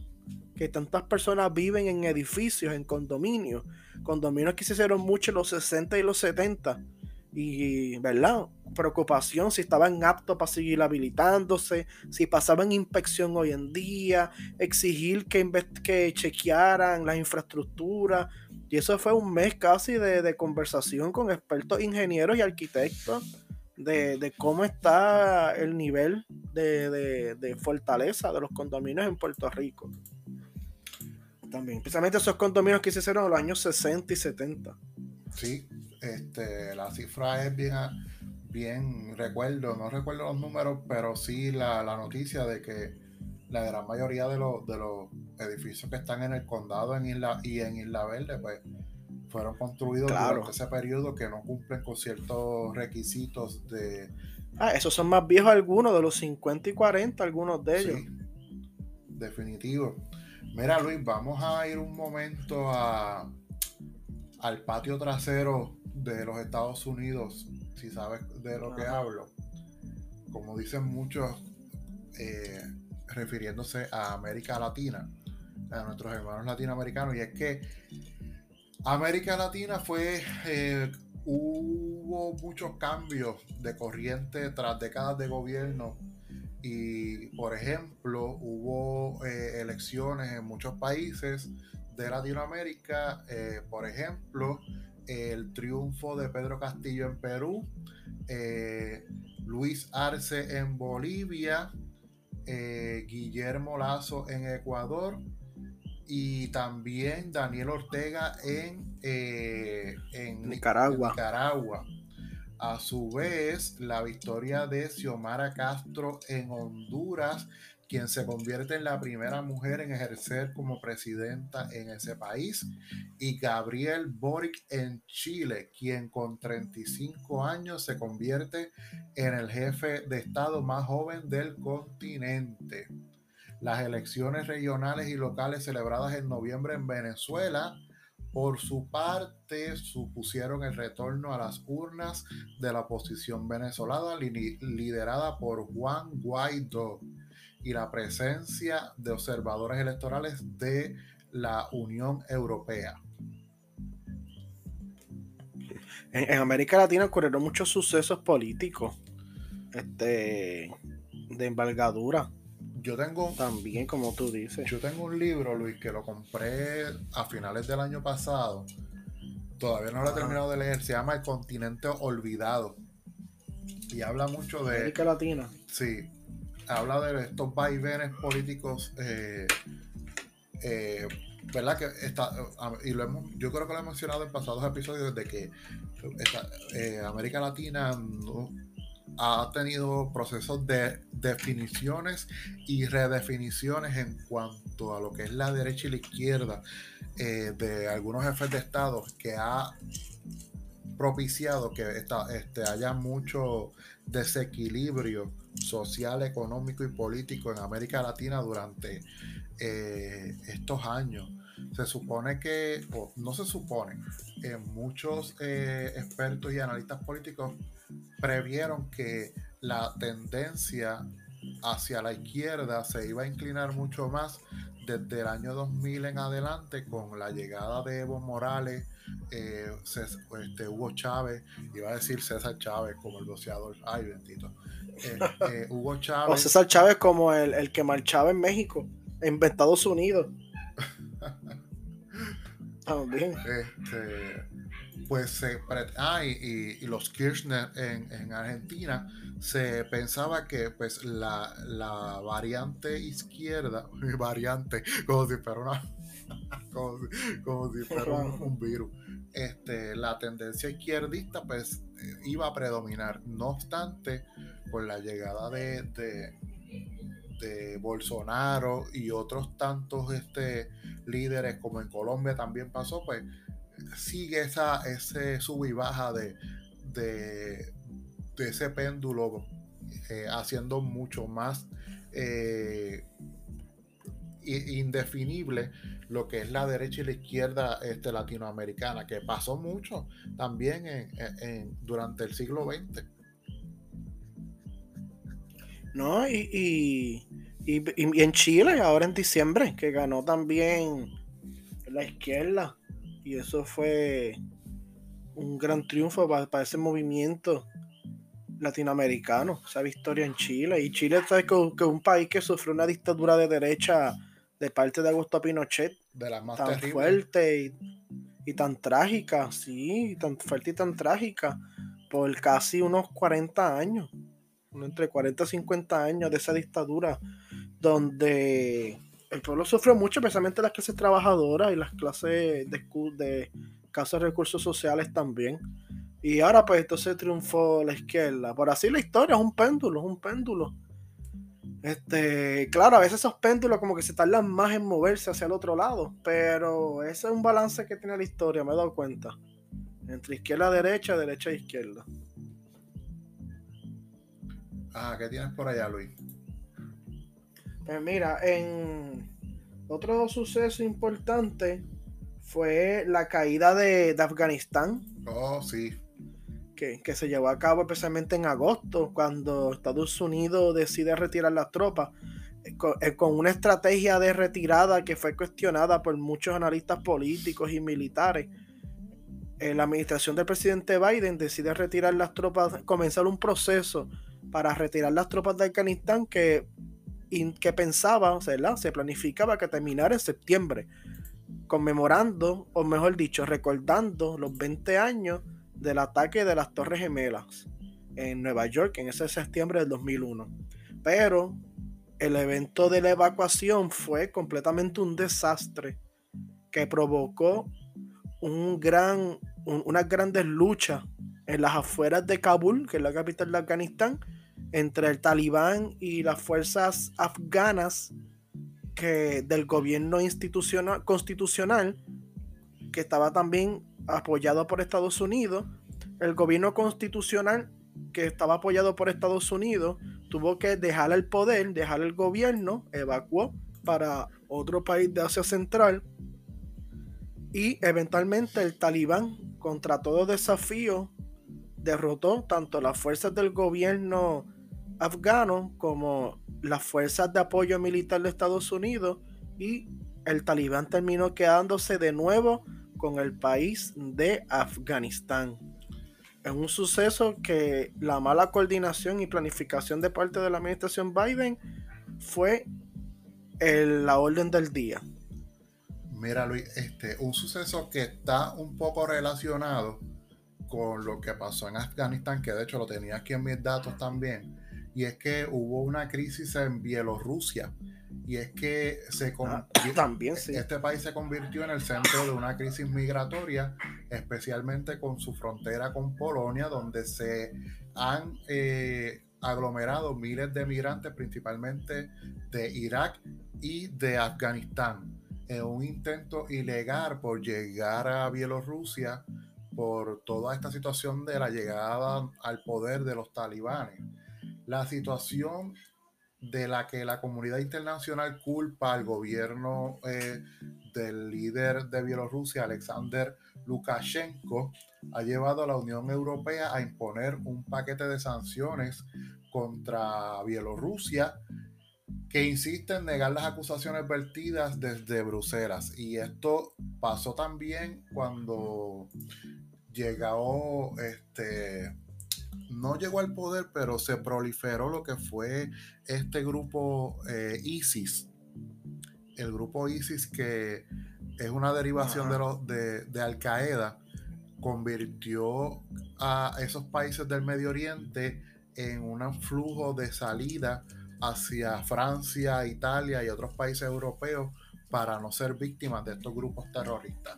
que tantas personas viven en edificios, en condominios, condominios que se hicieron mucho en los 60 y los 70 y, ¿verdad? Preocupación si estaban aptos para seguir habilitándose, si pasaban inspección hoy en día, exigir que, que chequearan las infraestructuras. Y eso fue un mes casi de, conversación con expertos ingenieros y arquitectos de, cómo está el nivel de, fortaleza de los condominios en Puerto Rico. También, especialmente esos condominios que se hicieron en los años 60 y 70. Sí, este, la cifra es bien, bien, recuerdo, no recuerdo los números, pero sí la, noticia de que la gran mayoría de los, de los edificios que están en el condado en Isla, y en Isla Verde, pues fueron construidos durante ese periodo que no cumplen con ciertos requisitos de... Ah, esos son más viejos algunos, de los 50 y 40, algunos de ellos. definitivo. Mira Luis, vamos a ir un momento a, al patio trasero de los Estados Unidos, si sabes de lo que hablo. Como dicen muchos, eh, refiriéndose a América Latina, a nuestros hermanos latinoamericanos, y es que América Latina fue, eh, hubo muchos cambios de corriente tras décadas de gobierno. Y, por ejemplo, hubo eh, elecciones en muchos países de Latinoamérica, eh, por ejemplo, el triunfo de Pedro Castillo en Perú, Luis Arce en Bolivia, Guillermo Lazo en Ecuador, y también Daniel Ortega en, eh, en Nicaragua. Nicaragua. A su vez, la victoria de Xiomara Castro en Honduras, quien se convierte en la primera mujer en ejercer como presidenta en ese país, y Gabriel Boric en Chile, quien con 35 años se convierte en el jefe de Estado más joven del continente. Las elecciones regionales y locales celebradas en noviembre en Venezuela, por su parte, supusieron el retorno a las urnas de la oposición venezolana liderada por Juan Guaidó y la presencia de observadores electorales de la Unión Europea. En, América Latina ocurrieron muchos sucesos políticos este, de envergadura yo tengo. También, como tú dices. Yo tengo un libro, Luis, que lo compré a finales del año pasado. Todavía no lo he terminado de leer. Se llama El continente olvidado. Y habla mucho de. América Latina. Sí. Habla de estos vaivenes políticos. Eh, eh, ¿Verdad? Que está, y lo hemos, yo creo que lo he mencionado en pasados episodios de que eh, América Latina ha tenido procesos de definiciones y redefiniciones en cuanto a lo que es la derecha y la izquierda de algunos jefes de Estado que ha propiciado que este, haya mucho desequilibrio social, económico y político en América Latina durante eh, estos años. Se supone que, o no se supone, eh, muchos expertos y analistas políticos previeron que la tendencia hacia la izquierda se iba a inclinar mucho más desde el año 2000 en adelante con la llegada de Evo Morales, eh, este, Hugo Chávez, iba a decir César Chávez como el boxeador, ay bendito, eh, eh, Hugo Chávez. O César Chávez como el, el, que marchaba en México, en Estados Unidos. También. Este, pues se ah, y, los Kirchner en, Argentina se pensaba que pues la, variante izquierda, variante, como si fuera una como si, fuera un, virus. Este, la tendencia izquierdista pues iba a predominar. No obstante, con la llegada de, de, de Bolsonaro y otros tantos este, líderes como en Colombia también pasó, pues sigue esa, ese sub y baja de, de, ese péndulo, eh, haciendo mucho más eh, indefinible lo que es la derecha y la izquierda este, latinoamericana, que pasó mucho también en, durante el siglo XX. No, y, y, en Chile, ahora en diciembre, que ganó también la izquierda y eso fue un gran triunfo para, ese movimiento latinoamericano, esa victoria en Chile. Y Chile es un país que sufrió una dictadura de derecha de parte de Augusto Pinochet. De la más tan fuerte y, tan trágica, sí, tan fuerte y tan trágica. por casi unos 40 años, entre 40 y 50 años de esa dictadura, donde el pueblo sufrió mucho, especialmente las clases trabajadoras y las clases de, de casos de recursos sociales también. Y ahora pues entonces triunfó la izquierda. Por así la historia es un péndulo, es un péndulo. Este, claro, a veces esos péndulos como que se tardan más en moverse hacia el otro lado, pero ese es un balance que tiene la historia, me he dado cuenta. Entre izquierda a derecha, derecha a izquierda. Ah, ¿qué tienes por allá, Luis? Pues mira, en otro suceso importante fue la caída de, de Afganistán. Oh, sí que, se llevó a cabo especialmente en agosto, cuando Estados Unidos decide retirar las tropas, eh, eh, con, una estrategia de retirada que fue cuestionada por muchos analistas políticos y militares. En la administración del presidente Biden decide retirar las tropas, comenzar un proceso para retirar las tropas de Afganistán que, que pensaba, se planificaba que terminara en septiembre, conmemorando, o mejor dicho, recordando los 20 años del ataque de las Torres Gemelas en Nueva York en ese septiembre del 2001. Pero el evento de la evacuación fue completamente un desastre que provocó un gran, unas grandes luchas en las afueras de Kabul, que es la capital de Afganistán, entre el talibán y las fuerzas afganas que, del gobierno institucional, constitucional, que estaba también apoyado por Estados Unidos, el gobierno constitucional que estaba apoyado por Estados Unidos tuvo que dejar el poder, dejar el gobierno, evacuó para otro país de Asia Central y eventualmente el talibán contra todo desafío derrotó tanto las fuerzas del gobierno afgano como las fuerzas de apoyo militar de Estados Unidos y el talibán terminó quedándose de nuevo con el país de Afganistán. Es un suceso que la mala coordinación y planificación de parte de la administración Biden fue la orden del día. Mira Luis, este, un suceso que está un poco relacionado con lo que pasó en Afganistán, que de hecho lo tenía aquí en mis datos también, y es que hubo una crisis en Bielorrusia y es que se ah, también este país se convirtió en el centro de una crisis migratoria, especialmente con su frontera con Polonia, donde se han eh, aglomerado miles de migrantes, principalmente de Irak y de Afganistán, en un intento ilegal por llegar a Bielorrusia por toda esta situación de la llegada al poder de los talibanes. La situación de la que la comunidad internacional culpa al gobierno eh, del líder de Bielorrusia, Alexander Lukashenko, ha llevado a la Unión Europea a imponer un paquete de sanciones contra Bielorrusia que insiste en negar las acusaciones vertidas desde Bruselas. Y esto pasó también cuando llegó este no llegó al poder, pero se proliferó lo que fue este grupo eh, ISIS. El grupo ISIS que es una derivación de, de, Al Qaeda, convirtió a esos países del Medio Oriente en un flujo de salida hacia Francia, Italia y otros países europeos para no ser víctimas de estos grupos terroristas.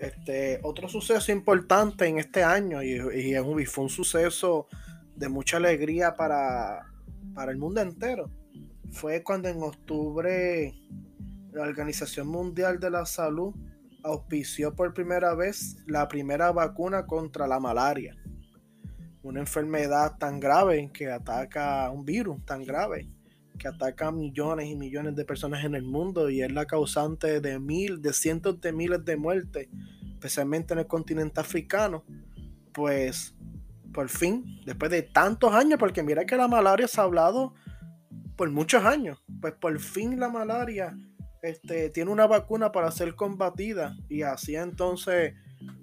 Este, otro suceso importante en este año, y, y, fue un suceso de mucha alegría para, para el mundo entero, fue cuando en octubre la Organización Mundial de la Salud auspició por primera vez la primera vacuna contra la malaria. Una enfermedad tan grave que ataca un virus tan grave que ataca a millones y millones de personas en el mundo y es la causante de mil, de cientos de miles de muertes, especialmente en el continente africano, pues por fin, después de tantos años, porque mira que la malaria se ha hablado por muchos años, pues por fin la malaria este, tiene una vacuna para ser combatida y así entonces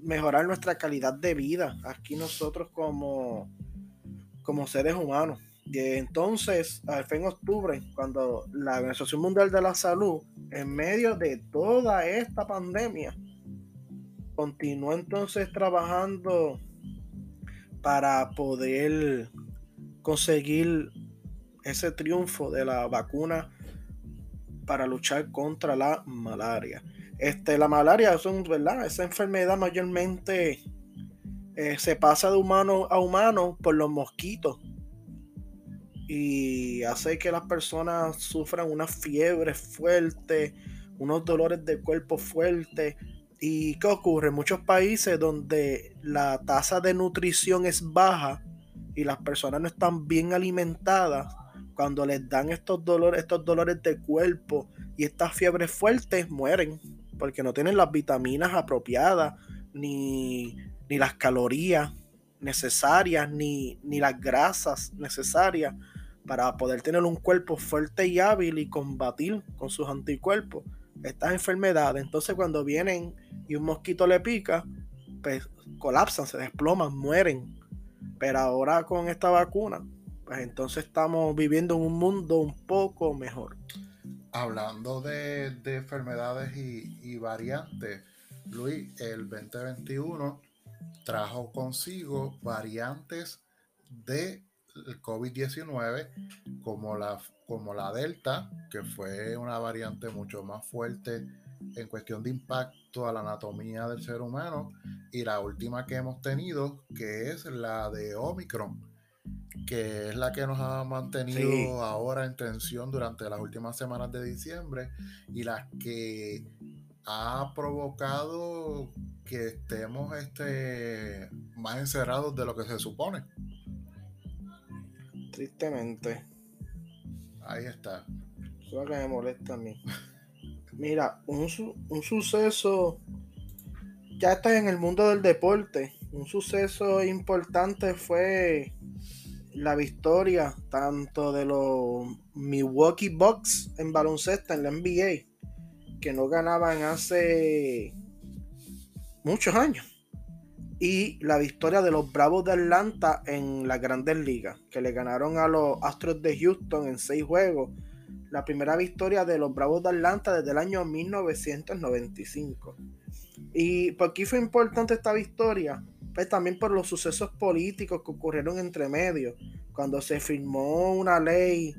mejorar nuestra calidad de vida aquí nosotros como, como seres humanos. Y entonces, al fin en octubre, cuando la Organización Mundial de la Salud, en medio de toda esta pandemia, continuó entonces trabajando para poder conseguir ese triunfo de la vacuna para luchar contra la malaria. Este, la malaria es ¿verdad? Esa enfermedad mayormente eh, se pasa de humano a humano por los mosquitos y hace que las personas sufran una fiebre fuerte, unos dolores de cuerpo fuertes. ¿Y qué ocurre? En muchos países donde la tasa de nutrición es baja y las personas no están bien alimentadas, cuando les dan estos dolores, estos dolores de cuerpo y estas fiebres fuertes, mueren porque no tienen las vitaminas apropiadas, ni, ni las calorías necesarias, ni, ni las grasas necesarias para poder tener un cuerpo fuerte y hábil y combatir con sus anticuerpos estas enfermedades. Entonces cuando vienen y un mosquito le pica, pues colapsan, se desploman, mueren. Pero ahora con esta vacuna, pues entonces estamos viviendo en un mundo un poco mejor. Hablando de, enfermedades y, y variantes, Luis, el 2021 trajo consigo variantes de el COVID-19 como la, como la Delta, que fue una variante mucho más fuerte en cuestión de impacto a la anatomía del ser humano, y la última que hemos tenido, que es la de Omicron, que es la que nos ha mantenido ahora en tensión durante las últimas semanas de diciembre y la que ha provocado que estemos este, más encerrados de lo que se supone. Tristemente. Ahí está. Eso es lo que me molesta a mí. Mira, un, un suceso, ya está en el mundo del deporte, un suceso importante fue la victoria tanto de los Milwaukee Bucks en baloncesto en la NBA, que no ganaban hace muchos años y la victoria de los Bravos de Atlanta en las grandes ligas, que le ganaron a los Astros de Houston en seis juegos. La primera victoria de los Bravos de Atlanta desde el año 1995. Y por qué fue importante esta victoria, pues también por los sucesos políticos que ocurrieron entre medios, cuando se firmó una ley,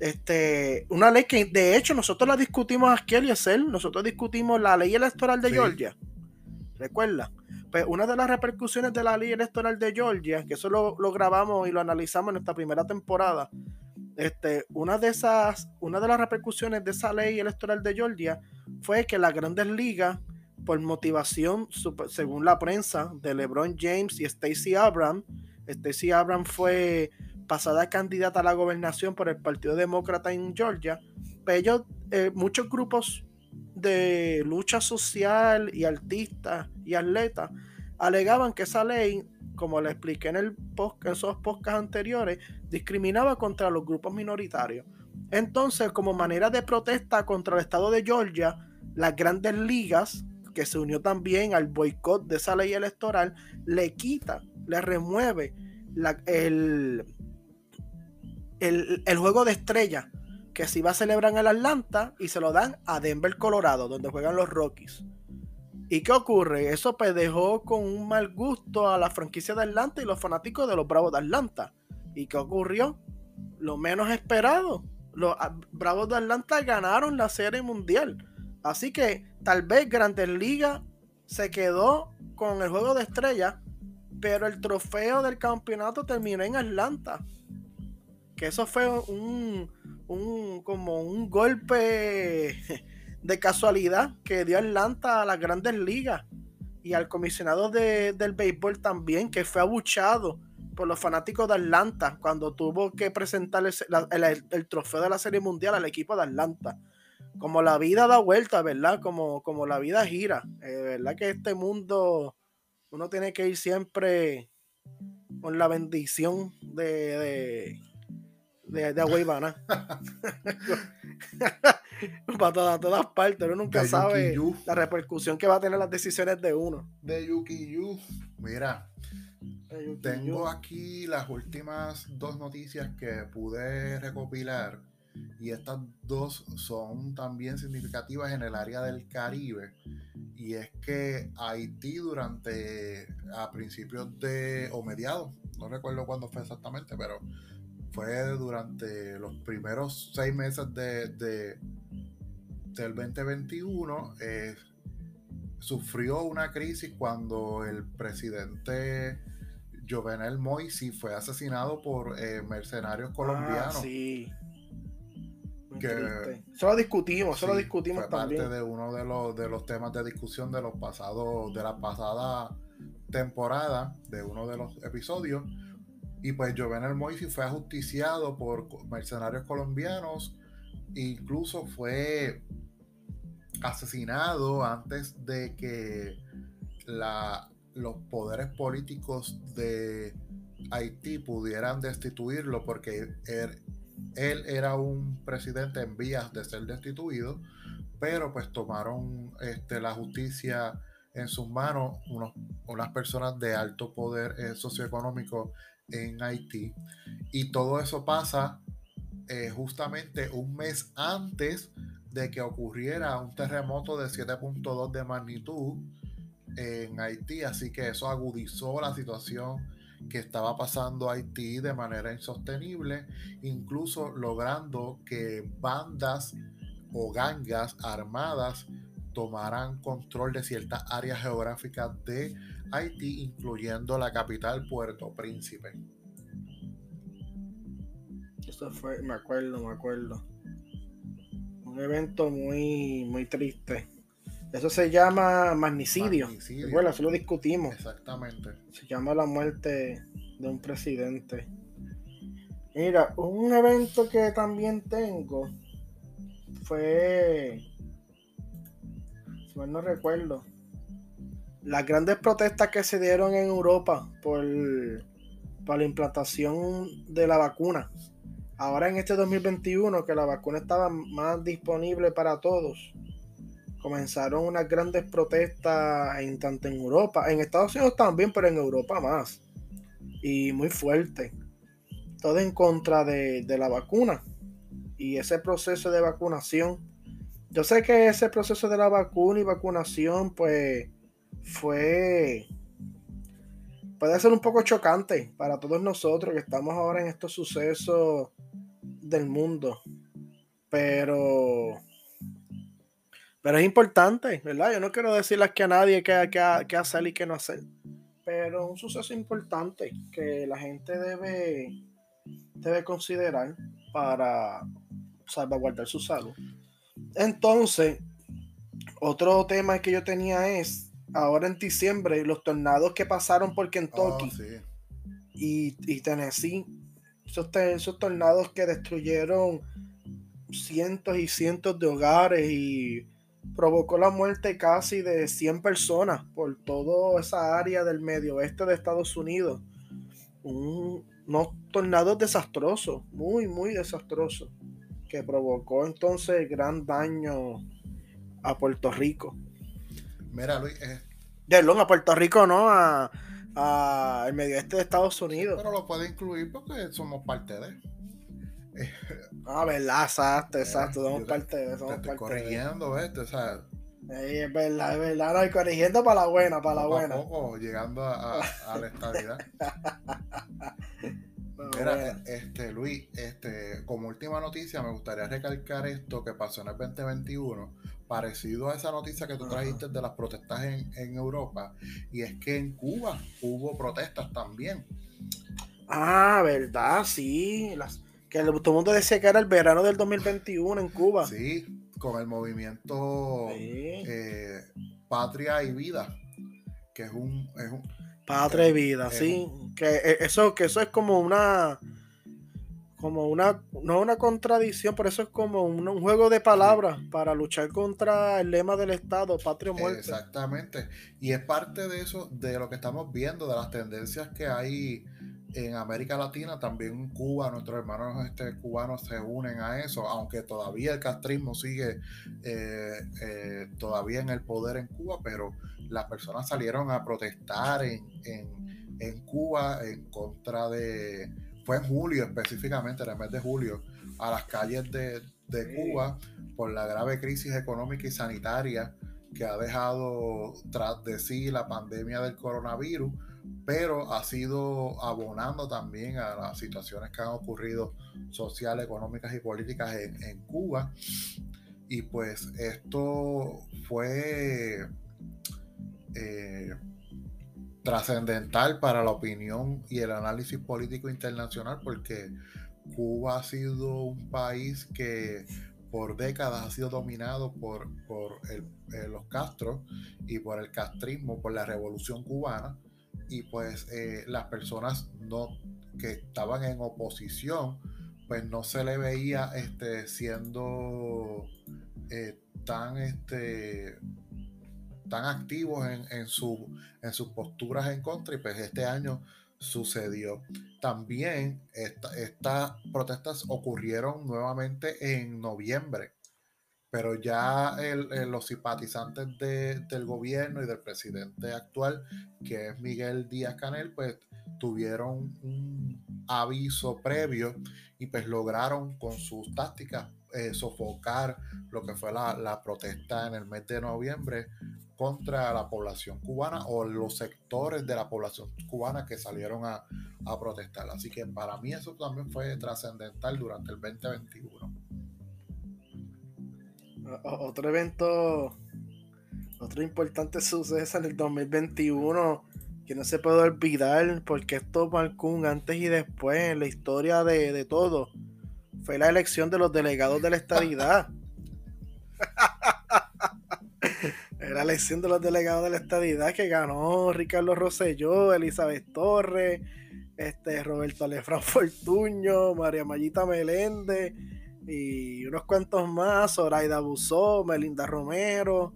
este, una ley que de hecho nosotros la discutimos aquí, Eliezer, nosotros discutimos la ley electoral de Georgia, ¿recuerda? Pues una de las repercusiones de la ley electoral de Georgia, que eso lo, grabamos y lo analizamos en nuestra primera temporada, este, una de esas, una de las repercusiones de esa ley electoral de Georgia fue que las grandes ligas, por motivación, según la prensa, de LeBron James y Stacey Abrams, Stacey Abrams fue pasada candidata a la gobernación por el Partido Demócrata en Georgia, pero pues ellos, eh, muchos grupos de lucha social y artistas y atletas alegaban que esa ley, como le expliqué en, el post, en esos podcasts anteriores, discriminaba contra los grupos minoritarios. Entonces, como manera de protesta contra el estado de Georgia, las grandes ligas, que se unió también al boicot de esa ley electoral, le quita, le remueve el, el, el juego de estrella que se iba a celebrar en el Atlanta y se lo dan a Denver, Colorado, donde juegan los Rockies. ¿Y qué ocurre? Eso pues dejó con un mal gusto a la franquicia de Atlanta y los fanáticos de los Bravos de Atlanta. ¿Y qué ocurrió? Lo menos esperado. Los ah, Bravos de Atlanta ganaron la Serie Mundial. Así que tal vez Grandes Liga se quedó con el juego de estrella, pero el trofeo del campeonato terminó en Atlanta. Que eso fue un, un, como un golpe de casualidad que dio Atlanta a las grandes ligas y al comisionado del béisbol también, que fue abuchado por los fanáticos de Atlanta cuando tuvo que presentar el, trofeo de la Serie Mundial al equipo de Atlanta. Como la vida da vuelta, ¿verdad? Como, como la vida gira. Eh, ¿Verdad que este mundo uno tiene que ir siempre con la bendición de de, de agua y Para todas, todas partes, uno nunca sabe la repercusión que va a tener las decisiones de uno. De Yuki Yu. Mira, tengo aquí las últimas dos noticias que pude recopilar. Y estas dos son también significativas en el área del Caribe. y es que Haití durante, a principios de, o mediados, no recuerdo cuándo fue exactamente, pero fue durante los primeros seis meses de, del 2021, eh, sufrió una crisis cuando el presidente Jovenel Moisi fue asesinado por eh, mercenarios ah, colombianos. sí. eso lo discutimos, eso lo discutimos fue parte de uno de los, de los temas de discusión de los pasados, de la pasada temporada, de uno de los episodios. Y pues Jovenel Moisi fue ajusticiado por mercenarios colombianos. Incluso fue asesinado antes de que la, los poderes políticos de Haití pudieran destituirlo porque él, él, era un presidente en vías de ser destituido, pero pues tomaron este, la justicia en sus manos unos, unas personas de alto poder eh, socioeconómico en Haití. Y todo eso pasa eh, justamente un mes antes de que ocurriera un terremoto de 7.2 de magnitud en Haití, así que eso agudizó la situación que estaba pasando Haití de manera insostenible, incluso logrando que bandas o gangas armadas tomaran control de ciertas áreas geográficas de Haití, incluyendo la capital Puerto Príncipe. Eso fue, me acuerdo, me acuerdo. Un evento muy, muy triste. Eso se llama magnicidio. Bueno, eso lo discutimos. Exactamente. Se llama la muerte de un presidente. Mira, un evento que también tengo fue, si mal no recuerdo, las grandes protestas que se dieron en Europa por, por la implantación de la vacuna. Ahora en este 2021 que la vacuna estaba más disponible para todos comenzaron unas grandes protestas en tanto en Europa, en Estados Unidos también, pero en Europa más. Y muy fuerte. Todo en contra de, la vacuna. Y ese proceso de vacunación. Yo sé que ese proceso de la vacuna y vacunación, pues, fue. Puede ser un poco chocante para todos nosotros que estamos ahora en estos sucesos del mundo. Pero pero es importante, ¿verdad? Yo no quiero decirle aquí a nadie qué, qué, hacer y qué no hacer. Pero un suceso importante que la gente debe, debe considerar para salvaguardar su salud. Entonces, otro tema que yo tenía es, ahora en diciembre, los tornados que pasaron por Kentucky oh, y, y, Tennessee, esos, esos tornados que destruyeron cientos y cientos de hogares y provocó la muerte casi de 100 personas por toda esa área del medio oeste de Estados Unidos. Un, unos tornados desastrosos, muy, muy desastrosos, que provocó entonces gran daño a Puerto Rico. Mira, Luis. Eh... a Puerto Rico no, a, a el medio oeste de Estados Unidos. pero lo puede incluir porque somos parte de. Ah, verdad, exacto, exacto. Somos parte de eso. Te corrigiendo, ¿ves? O sea, es verdad, es verdad. No, corrigiendo para la buena, para la buena. poco, llegando a, la estabilidad. Mira, este, Luis, este, como última noticia, me gustaría recalcar esto que pasó en el 2021, parecido a esa noticia que tú trajiste de las protestas en, en Europa, y es que en Cuba hubo protestas también. Ah, verdad, sí. Las, que todo el mundo decía que era el verano del 2021 en Cuba. Sí, con el movimiento eh, Patria y Vida, que es un... Patria y Vida, sí. Que eh, eso, que eso es como una... Como una, no una contradicción, pero eso es como un, juego de palabras para luchar contra el lema del Estado, patria muerte. Exactamente. Y es parte de eso, de lo que estamos viendo, de las tendencias que hay en América Latina, también en Cuba, nuestros hermanos este, cubanos se unen a eso, aunque todavía el castrismo sigue eh, eh, todavía en el poder en Cuba, pero las personas salieron a protestar en, Cuba en contra de, fue en julio específicamente, en el mes de julio, a las calles de, Cuba por la grave crisis económica y sanitaria que ha dejado tras de sí la pandemia del coronavirus, pero ha sido abonando también a las situaciones que han ocurrido sociales, económicas y políticas en, Cuba. Y pues esto fue eh, trascendental para la opinión y el análisis político internacional porque Cuba ha sido un país que por décadas ha sido dominado por, por eh, los Castros y por el castrismo, por la revolución cubana, y pues eh, las personas no, que estaban en oposición, pues no se le veía este, siendo eh, tan, este, tan activos en, en, su, en sus posturas en contra, y pues este año sucedió. También estas protestas ocurrieron nuevamente en noviembre, pero ya los simpatizantes del gobierno y del presidente actual, que es Miguel Díaz Canel, pues tuvieron un aviso previo y pues lograron con sus tácticas eh, sofocar lo que fue la, la protesta en el mes de noviembre contra la población cubana o los sectores de la población cubana que salieron a, protestar. Así que para mí eso también fue trascendental durante el 2021. Otro evento, otro importante suceso en el 2021 que no se puede olvidar porque esto marcó antes y después en la historia de todo. Fue la elección de los delegados de la estadidad. La elección de los delegados de la estadidad que ganó Ricardo Rosselló, Elizabeth Torres, este, Roberto Alefran Fortuño, María Mayita Meléndez y unos cuantos más, Zoraida Busó, Melinda Romero,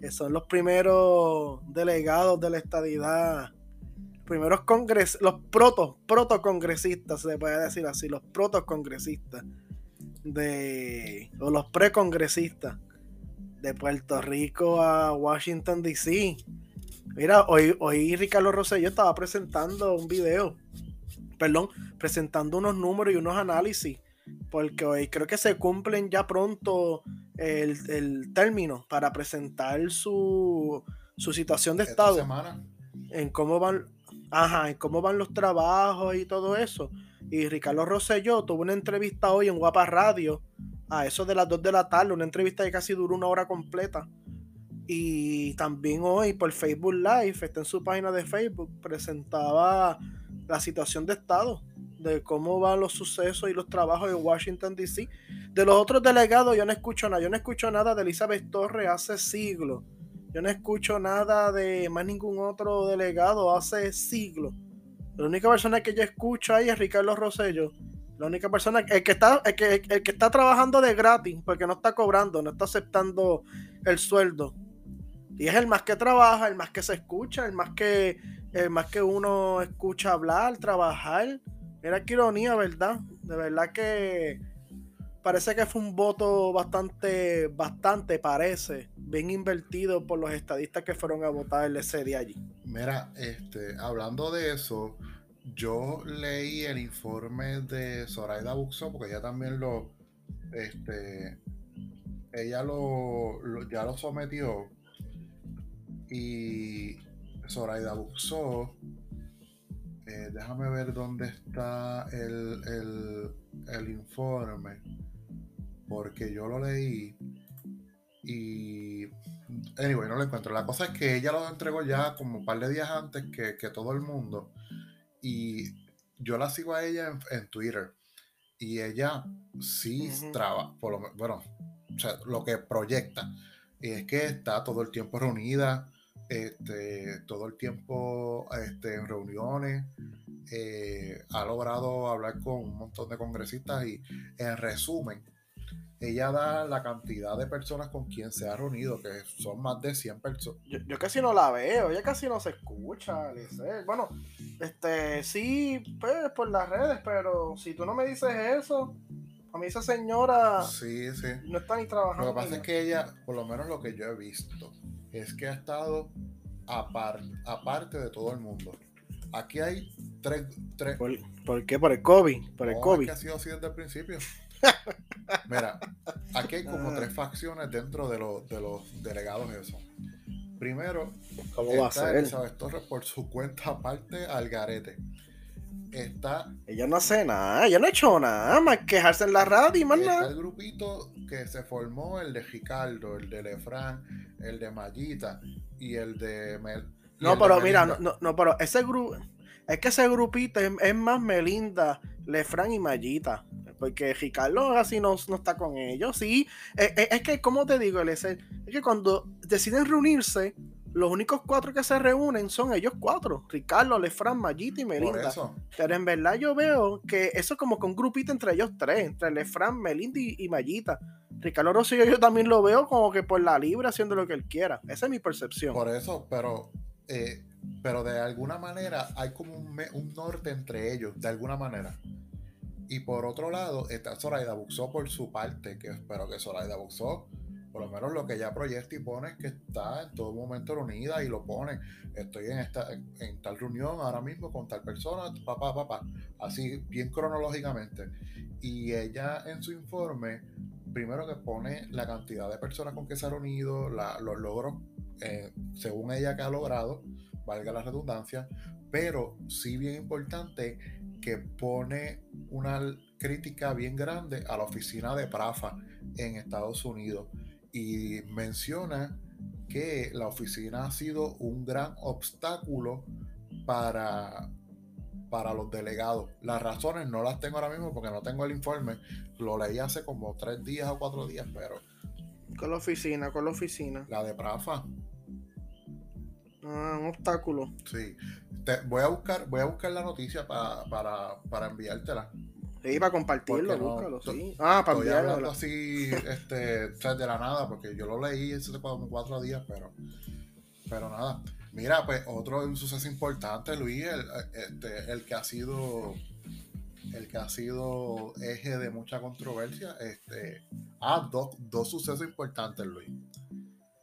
que son los primeros delegados de la estadidad, primeros congres, los proto, protocongresistas, se puede decir así, los protocongresistas de, o los precongresistas de Puerto Rico a Washington DC. Mira, hoy, hoy Ricardo Rosselló estaba presentando un video, perdón, presentando unos números y unos análisis, porque hoy creo que se cumplen ya pronto el, término para presentar su, su situación de estado. Semana. En cómo van, ajá, en cómo van los trabajos y todo eso. Y Ricardo Rosselló tuvo una entrevista hoy en Guapa Radio a eso de las 2 de la tarde, una entrevista que casi duró una hora completa. Y también hoy por Facebook Live, está en su página de Facebook, presentaba la situación de Estado, de cómo van los sucesos y los trabajos en Washington, D.C. De los otros delegados yo no escucho nada, yo no escucho nada de Elizabeth Torres hace siglos. Yo no escucho nada de más ningún otro delegado hace siglos. La única persona que yo escucho ahí es Ricardo Rosello la única persona, el que está, el que, el que está trabajando de gratis, porque no está cobrando, no está aceptando el sueldo. Y es el más que trabaja, el más que se escucha, el más que, el más que uno escucha hablar, trabajar. Mira qué ironía, ¿verdad? De verdad que parece que fue un voto bastante, bastante, parece, bien invertido por los estadistas que fueron a votar ese día allí. Mira, este, hablando de eso, yo leí el informe de Zoraida Buxo, porque ella también lo, este, ella lo, ya lo sometió. Y Zoraida Buxo, eh, déjame ver dónde está el, el informe, porque yo lo leí y anyway, no lo encuentro. La cosa es que ella lo entregó ya como un par de días antes que, que todo el mundo y yo la sigo a ella en, Twitter y ella sí traba, por lo, bueno, o sea, lo que proyecta es que está todo el tiempo reunida, este, todo el tiempo este, en reuniones, eh, ha logrado hablar con un montón de congresistas y en resumen, ella da la cantidad de personas con quien se ha reunido, que son más de 100 personas. Yo, casi no la veo, ella casi no se escucha, Bueno, este, sí, pues por las redes, pero si tú no me dices eso, a mí esa señora sí, sí. no está ni trabajando. Lo que pasa es que ella, por lo menos lo que yo he visto, es que ha estado aparte de todo el mundo. Aquí hay tres... tres... ¿Por, qué? Por el COVID. Por el COVID. que ha sido así desde el principio. Mira, aquí hay como tres facciones dentro de, los, de los delegados eso. Primero, ¿cómo va a ser? Elizabeth Torres por su cuenta aparte al garete. Está. Ella no hace nada, ella no ha hecho nada, más quejarse en la radio y más está nada. el grupito que se formó, el de Ricardo, el de Lefran, el de Mayita y el de Mel. No, pero mira, no, no, pero ese grupo, es que ese grupito es, más Melinda, Lefran y Mayita. Porque Ricardo así no, no está con ellos. Sí, es, es que, como te digo, es que cuando deciden reunirse, los únicos cuatro que se reúnen son ellos cuatro: Ricardo, Lefran, Mayita y Melinda. Pero en verdad yo veo que eso es como que un grupito entre ellos tres, entre Lefran, Melinda y, Mayita. Ricardo Rosillo yo también lo veo como que por la libre haciendo lo que él quiera. Esa es mi percepción. Por eso, pero, eh, pero de alguna manera hay como un, norte entre ellos, de alguna manera. Y por otro lado, está Zoraida Buxó por su parte, que espero que Zoraida Buxó por lo menos lo que ya proyecta y pone es que está en todo momento reunida y lo pone. Estoy en esta en, tal reunión ahora mismo con tal persona, papá, papá, así bien cronológicamente. Y ella en su informe, primero que pone la cantidad de personas con que se ha reunido, los logros, eh, según ella que ha logrado, valga la redundancia, pero sí bien importante que pone una crítica bien grande a la oficina de Prafa en Estados Unidos y menciona que la oficina ha sido un gran obstáculo para, para los delegados. Las razones no las tengo ahora mismo porque no tengo el informe. Lo leí hace como tres días o cuatro días, pero... Con la oficina, con la oficina. La de Prafa. Ah, un obstáculo. Sí. voy a buscar, voy a buscar la noticia para, para enviártela. Sí, para compartirlo, búscalo, sí. Ah, para estoy hablando así, este, de la nada, porque yo lo leí hace como cuatro días, pero, pero nada. Mira, pues otro suceso importante, Luis, el, este, el que ha sido el que ha sido eje de mucha controversia. Este, ah, dos, dos sucesos importantes, Luis.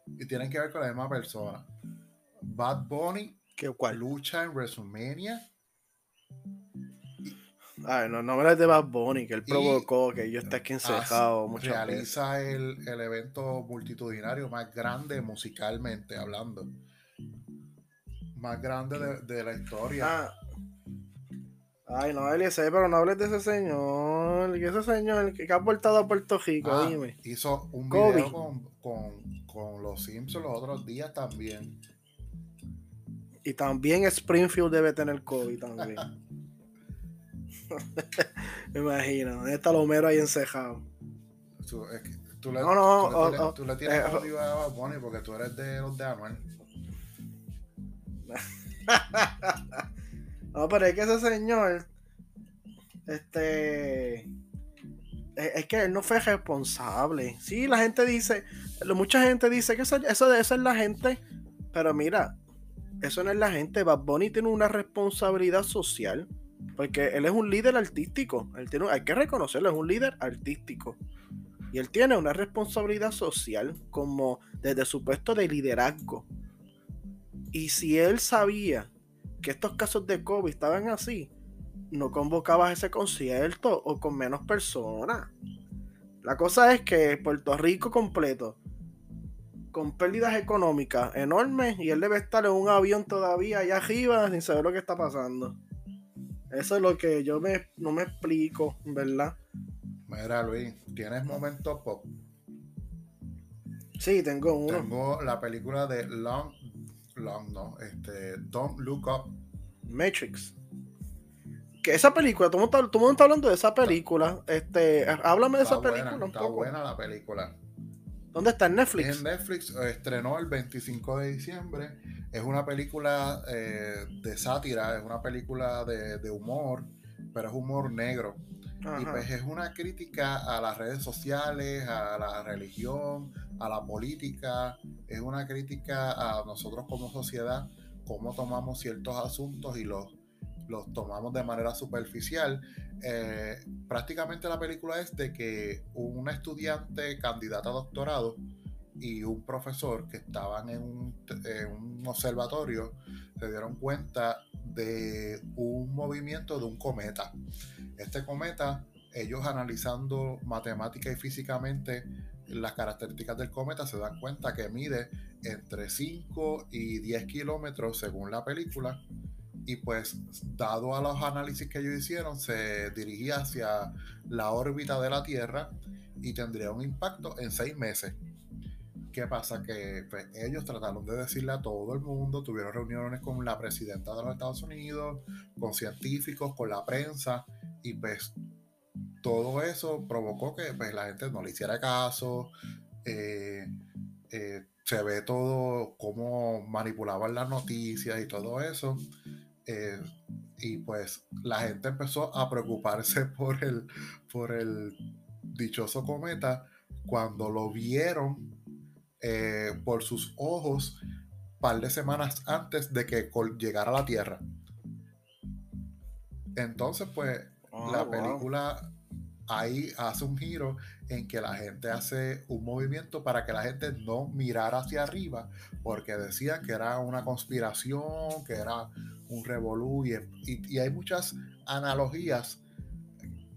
Y tienen que ver con la misma persona. Bad Bunny, ¿Qué, cuál? lucha en WrestleMania Ay, no, no me de Bad Bunny, que él provocó que yo esté aquí encejado. Realiza el, el, evento multitudinario más grande musicalmente hablando. Más grande de, la historia. Ah. Ay, no, Eliezer, pero no hables de ese señor. Que ese señor que, ha portado a Puerto Rico, ah, dime. Hizo un video con, con, con los Simpsons los otros días también. Y también Springfield debe tener COVID también. Me imagino. ¿Dónde está el Homero ahí encejado? Tú, tú le, no, no, tú, le, tienes eh, a Bonnie porque tú eres de los de Anuel. no, pero es que ese señor. Este. Es que él no fue responsable. Sí, la gente dice. Mucha gente dice que eso, eso debe ser la gente. Pero mira, eso no es la gente. Bad Bunny tiene una responsabilidad social porque él es un líder artístico. Hay que reconocerlo, es un líder artístico. Y él tiene una responsabilidad social como desde su puesto de liderazgo. Y si él sabía que estos casos de COVID estaban así, no convocaba ese concierto o con menos personas. La cosa es que Puerto Rico completo, con pérdidas económicas enormes, y él debe estar en un avión todavía allá arriba sin saber lo que está pasando. Eso es lo que yo me, no me explico, ¿verdad? Mira, Luis, ¿tienes momentos pop? Sí, tengo uno. Tengo la película de Long, Long, no, este, Don't Look Up. Matrix. Que esa película, todo el mundo está, hablando de esa película. Este, háblame de esa película Está buena la película. ¿Dónde está? ¿En Netflix? En Netflix, estrenó el 25 de diciembre es una película eh, de sátira, es una película de, humor, pero es humor negro. Y pues es una crítica a las redes sociales, a la religión, a la política, es una crítica a nosotros como sociedad, cómo tomamos ciertos asuntos y los, los tomamos de manera superficial. Eh, prácticamente la película es de que un estudiante candidata a doctorado y un profesor que estaban en un, observatorio se dieron cuenta de un movimiento de un cometa. Este cometa, ellos analizando matemática y físicamente las características del cometa, se dan cuenta que mide entre 5 y 10 kilómetros según la película. Y pues, dado a los análisis que ellos hicieron, se dirigía hacia la órbita de la Tierra y tendría un impacto en seis meses. ¿Qué pasa? Que pues, ellos trataron de decirle a todo el mundo, tuvieron reuniones con la presidenta de los Estados Unidos, con científicos, con la prensa, y pues todo eso provocó que pues, la gente no le hiciera caso. Eh, eh, se ve todo cómo manipulaban las noticias y todo eso. Eh, y pues la gente empezó a preocuparse por el, por el dichoso cometa cuando lo vieron por sus ojos un par de semanas antes de que llegara a la Tierra. Entonces, pues, ah, la película ahí hace un giro en que la gente hace un movimiento para que la gente no mirara hacia arriba, porque decían que era una conspiración, que era un revolú, y, hay muchas analogías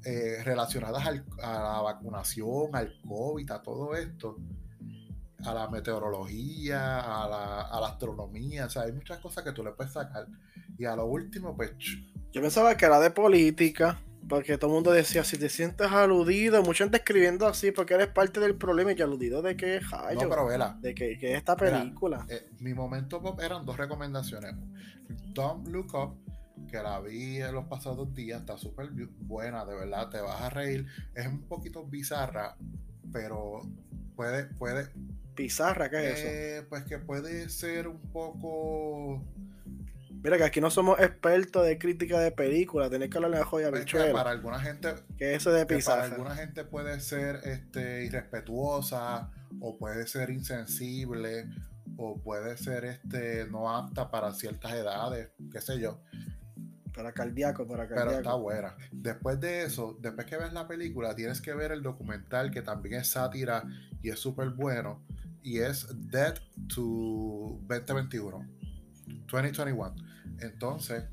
eh, relacionadas a la vacunación, al COVID, a todo esto, a la meteorología, a la, a la astronomía, o sea, hay muchas cosas que tú le puedes sacar. Y a lo último, pues... Yo pensaba que era de política porque todo el mundo decía, si te sientes aludido, mucha gente escribiendo así, porque eres parte del problema y aludido de que es No, pero vela. De que, que esta película. Eh, mi momento pop eran dos recomendaciones. Don't Look Up, que la vi en los pasados días, está súper buena, de verdad, te vas a reír. Es un poquito bizarra, pero puede, puede. ¿Bizarra? ¿Qué es eso? Eh, pues que puede ser un poco Mira que aquí no somos expertos de crítica de películas, tenés que hablar de la joya bichuela. Para alguna gente, que eso de Para alguna gente puede ser este, irrespetuosa, o puede ser insensible, o puede ser este, no apta para ciertas edades, qué sé yo. Para cardíaco, para cardíaco. Pero está buena. Después de eso, después que ves la película, tienes que ver el documental que también es sátira y es súper bueno. Y es Dead to 2021. 2021. Entonces,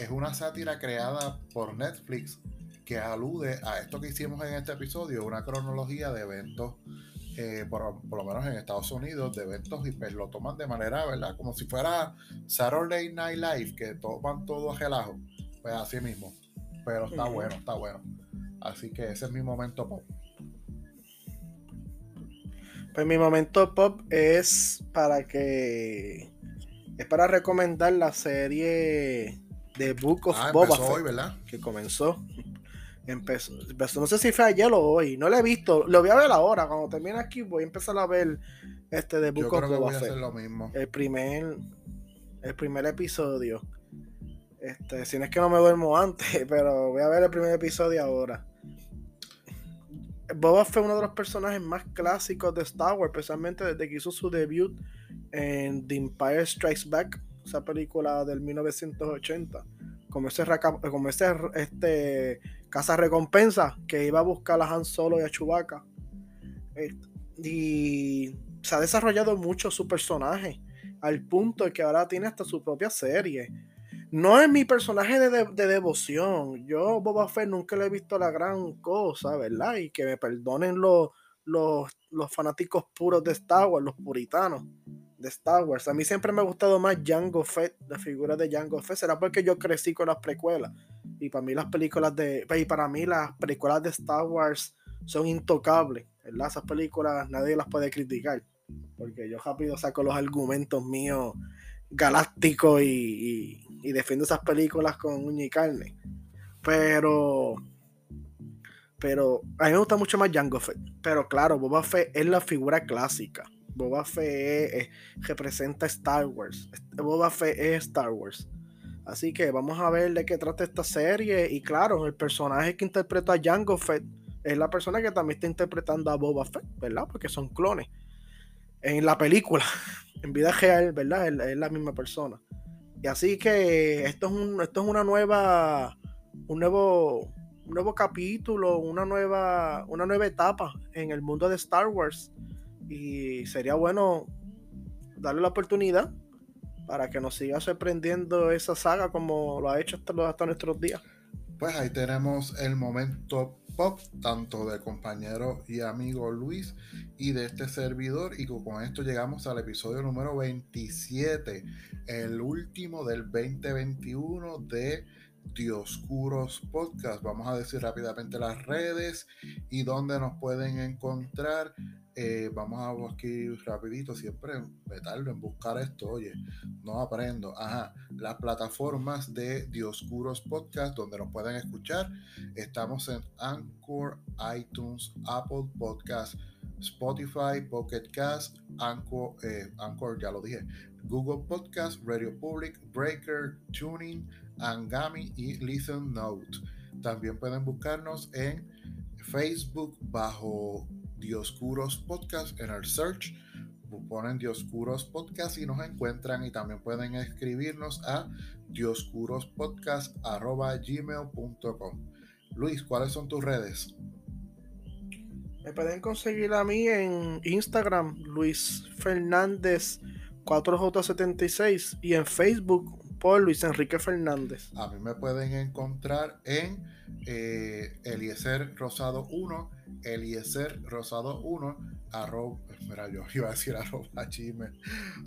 es una sátira creada por Netflix que alude a esto que hicimos en este episodio, una cronología de eventos, eh, por, lo menos en Estados Unidos, de eventos y pues lo toman de manera, ¿verdad? Como si fuera Saturday Night Live, que toman todo a relajo, pues así mismo. Pero está bueno, está bueno. Así que ese es mi momento pop. Pues mi momento pop es para que es para recomendar la serie de Book of ah, Boba Fett, ¿verdad? que comenzó. Empezó, no sé si fue ayer o hoy, no lo he visto, lo voy a ver ahora, cuando termine aquí voy a empezar a ver este de Book Fett. lo mismo. El primer, el primer episodio. Este, si no es que no me duermo antes, pero voy a ver el primer episodio ahora. Boba fue uno de los personajes más clásicos de Star Wars, especialmente desde que hizo su debut en The Empire Strikes Back, esa película del 1980. Como este, casa recompensa que iba a buscar a Han Solo y a Chewbacca. Eh, y se ha desarrollado mucho su personaje, al punto de que ahora tiene hasta su propia serie no es mi personaje de, devoción. Yo, Boba Fett, nunca le he visto la gran cosa, ¿verdad? Y que me perdonen los, los, fanáticos puros de Star Wars, los puritanos de Star Wars. A mí siempre me ha gustado más Jango Fett, la figura de Jango Fett. Será porque yo crecí con las precuelas. Y para mí las películas de. Y para mí las películas de Star Wars son intocables. Esas películas nadie las puede criticar. Porque yo rápido saco los argumentos míos galácticos y y defiendo esas películas con uña y carne. Pero. Pero a mí me gusta mucho más Jango Fett. Pero claro, Boba Fett es la figura clásica. Boba Fett representa Star Wars. Boba Fett es Star Wars. Así que vamos a ver de qué trata esta serie. Y claro, el personaje que interpreta a Jango Fett es la persona que también está interpretando a Boba Fett, ¿verdad? Porque son clones. En la película, en vida real, ¿verdad? es la misma persona. Y así que esto es, un, esto es una nueva, un nuevo, un nuevo capítulo, una nueva, una nueva etapa en el mundo de Star Wars. Y sería bueno darle la oportunidad para que nos siga sorprendiendo esa saga como lo ha hecho hasta, nuestros días. Pues ahí tenemos el momento pop, tanto del compañero y amigo Luis y de este servidor. Y con esto llegamos al episodio número 27, el último del 2021 de Dioscuros Podcast. Vamos a decir rápidamente las redes y dónde nos pueden encontrar. Eh, vamos a aquí rapidito, siempre me tardo en buscar esto, oye, no aprendo. Ajá, las plataformas de Dioscuros Podcast donde nos pueden escuchar. Estamos en Anchor, iTunes, Apple Podcast, Spotify, Pocket Cast, Anchor, eh, Anchor, ya lo dije, Google Podcast, Radio Public, Breaker, Tuning, Angami y Listen Note. También pueden buscarnos en Facebook bajo Dioscuros Podcast en el search. Ponen Dioscuros Podcast y nos encuentran y también pueden escribirnos a dioscurospodcast.gmail.com Luis, ¿cuáles son tus redes? Me pueden conseguir a mí en Instagram, Luis Fernández 4J76 y en Facebook por Luis Enrique Fernández. A mí me pueden encontrar en eh, Eliezer Rosado 1, Eliezer Rosado 1, arroba, mira, yo iba a decir arroba chisme.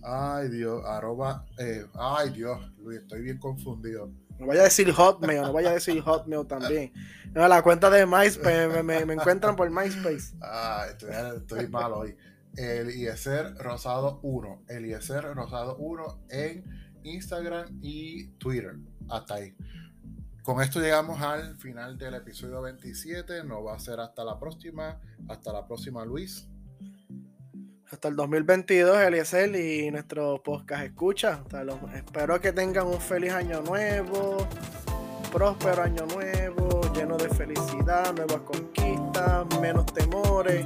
Ay Dios, arroba, eh, ay Dios, Luis, estoy bien confundido. No vaya a decir Hotmail, no vaya a decir Hotmail también. No, la cuenta de MySpace, me, me, encuentran por MySpace. Ay, estoy, estoy mal hoy. Eliezer Rosado 1, Eliezer Rosado 1 en Instagram y Twitter. Hasta ahí. Con esto llegamos al final del episodio 27. No va a ser hasta la próxima. Hasta la próxima, Luis. Hasta el 2022, Eliezer, y nuestro podcast escucha. espero que tengan un feliz año nuevo, próspero año nuevo, lleno de felicidad, nuevas conquistas, menos temores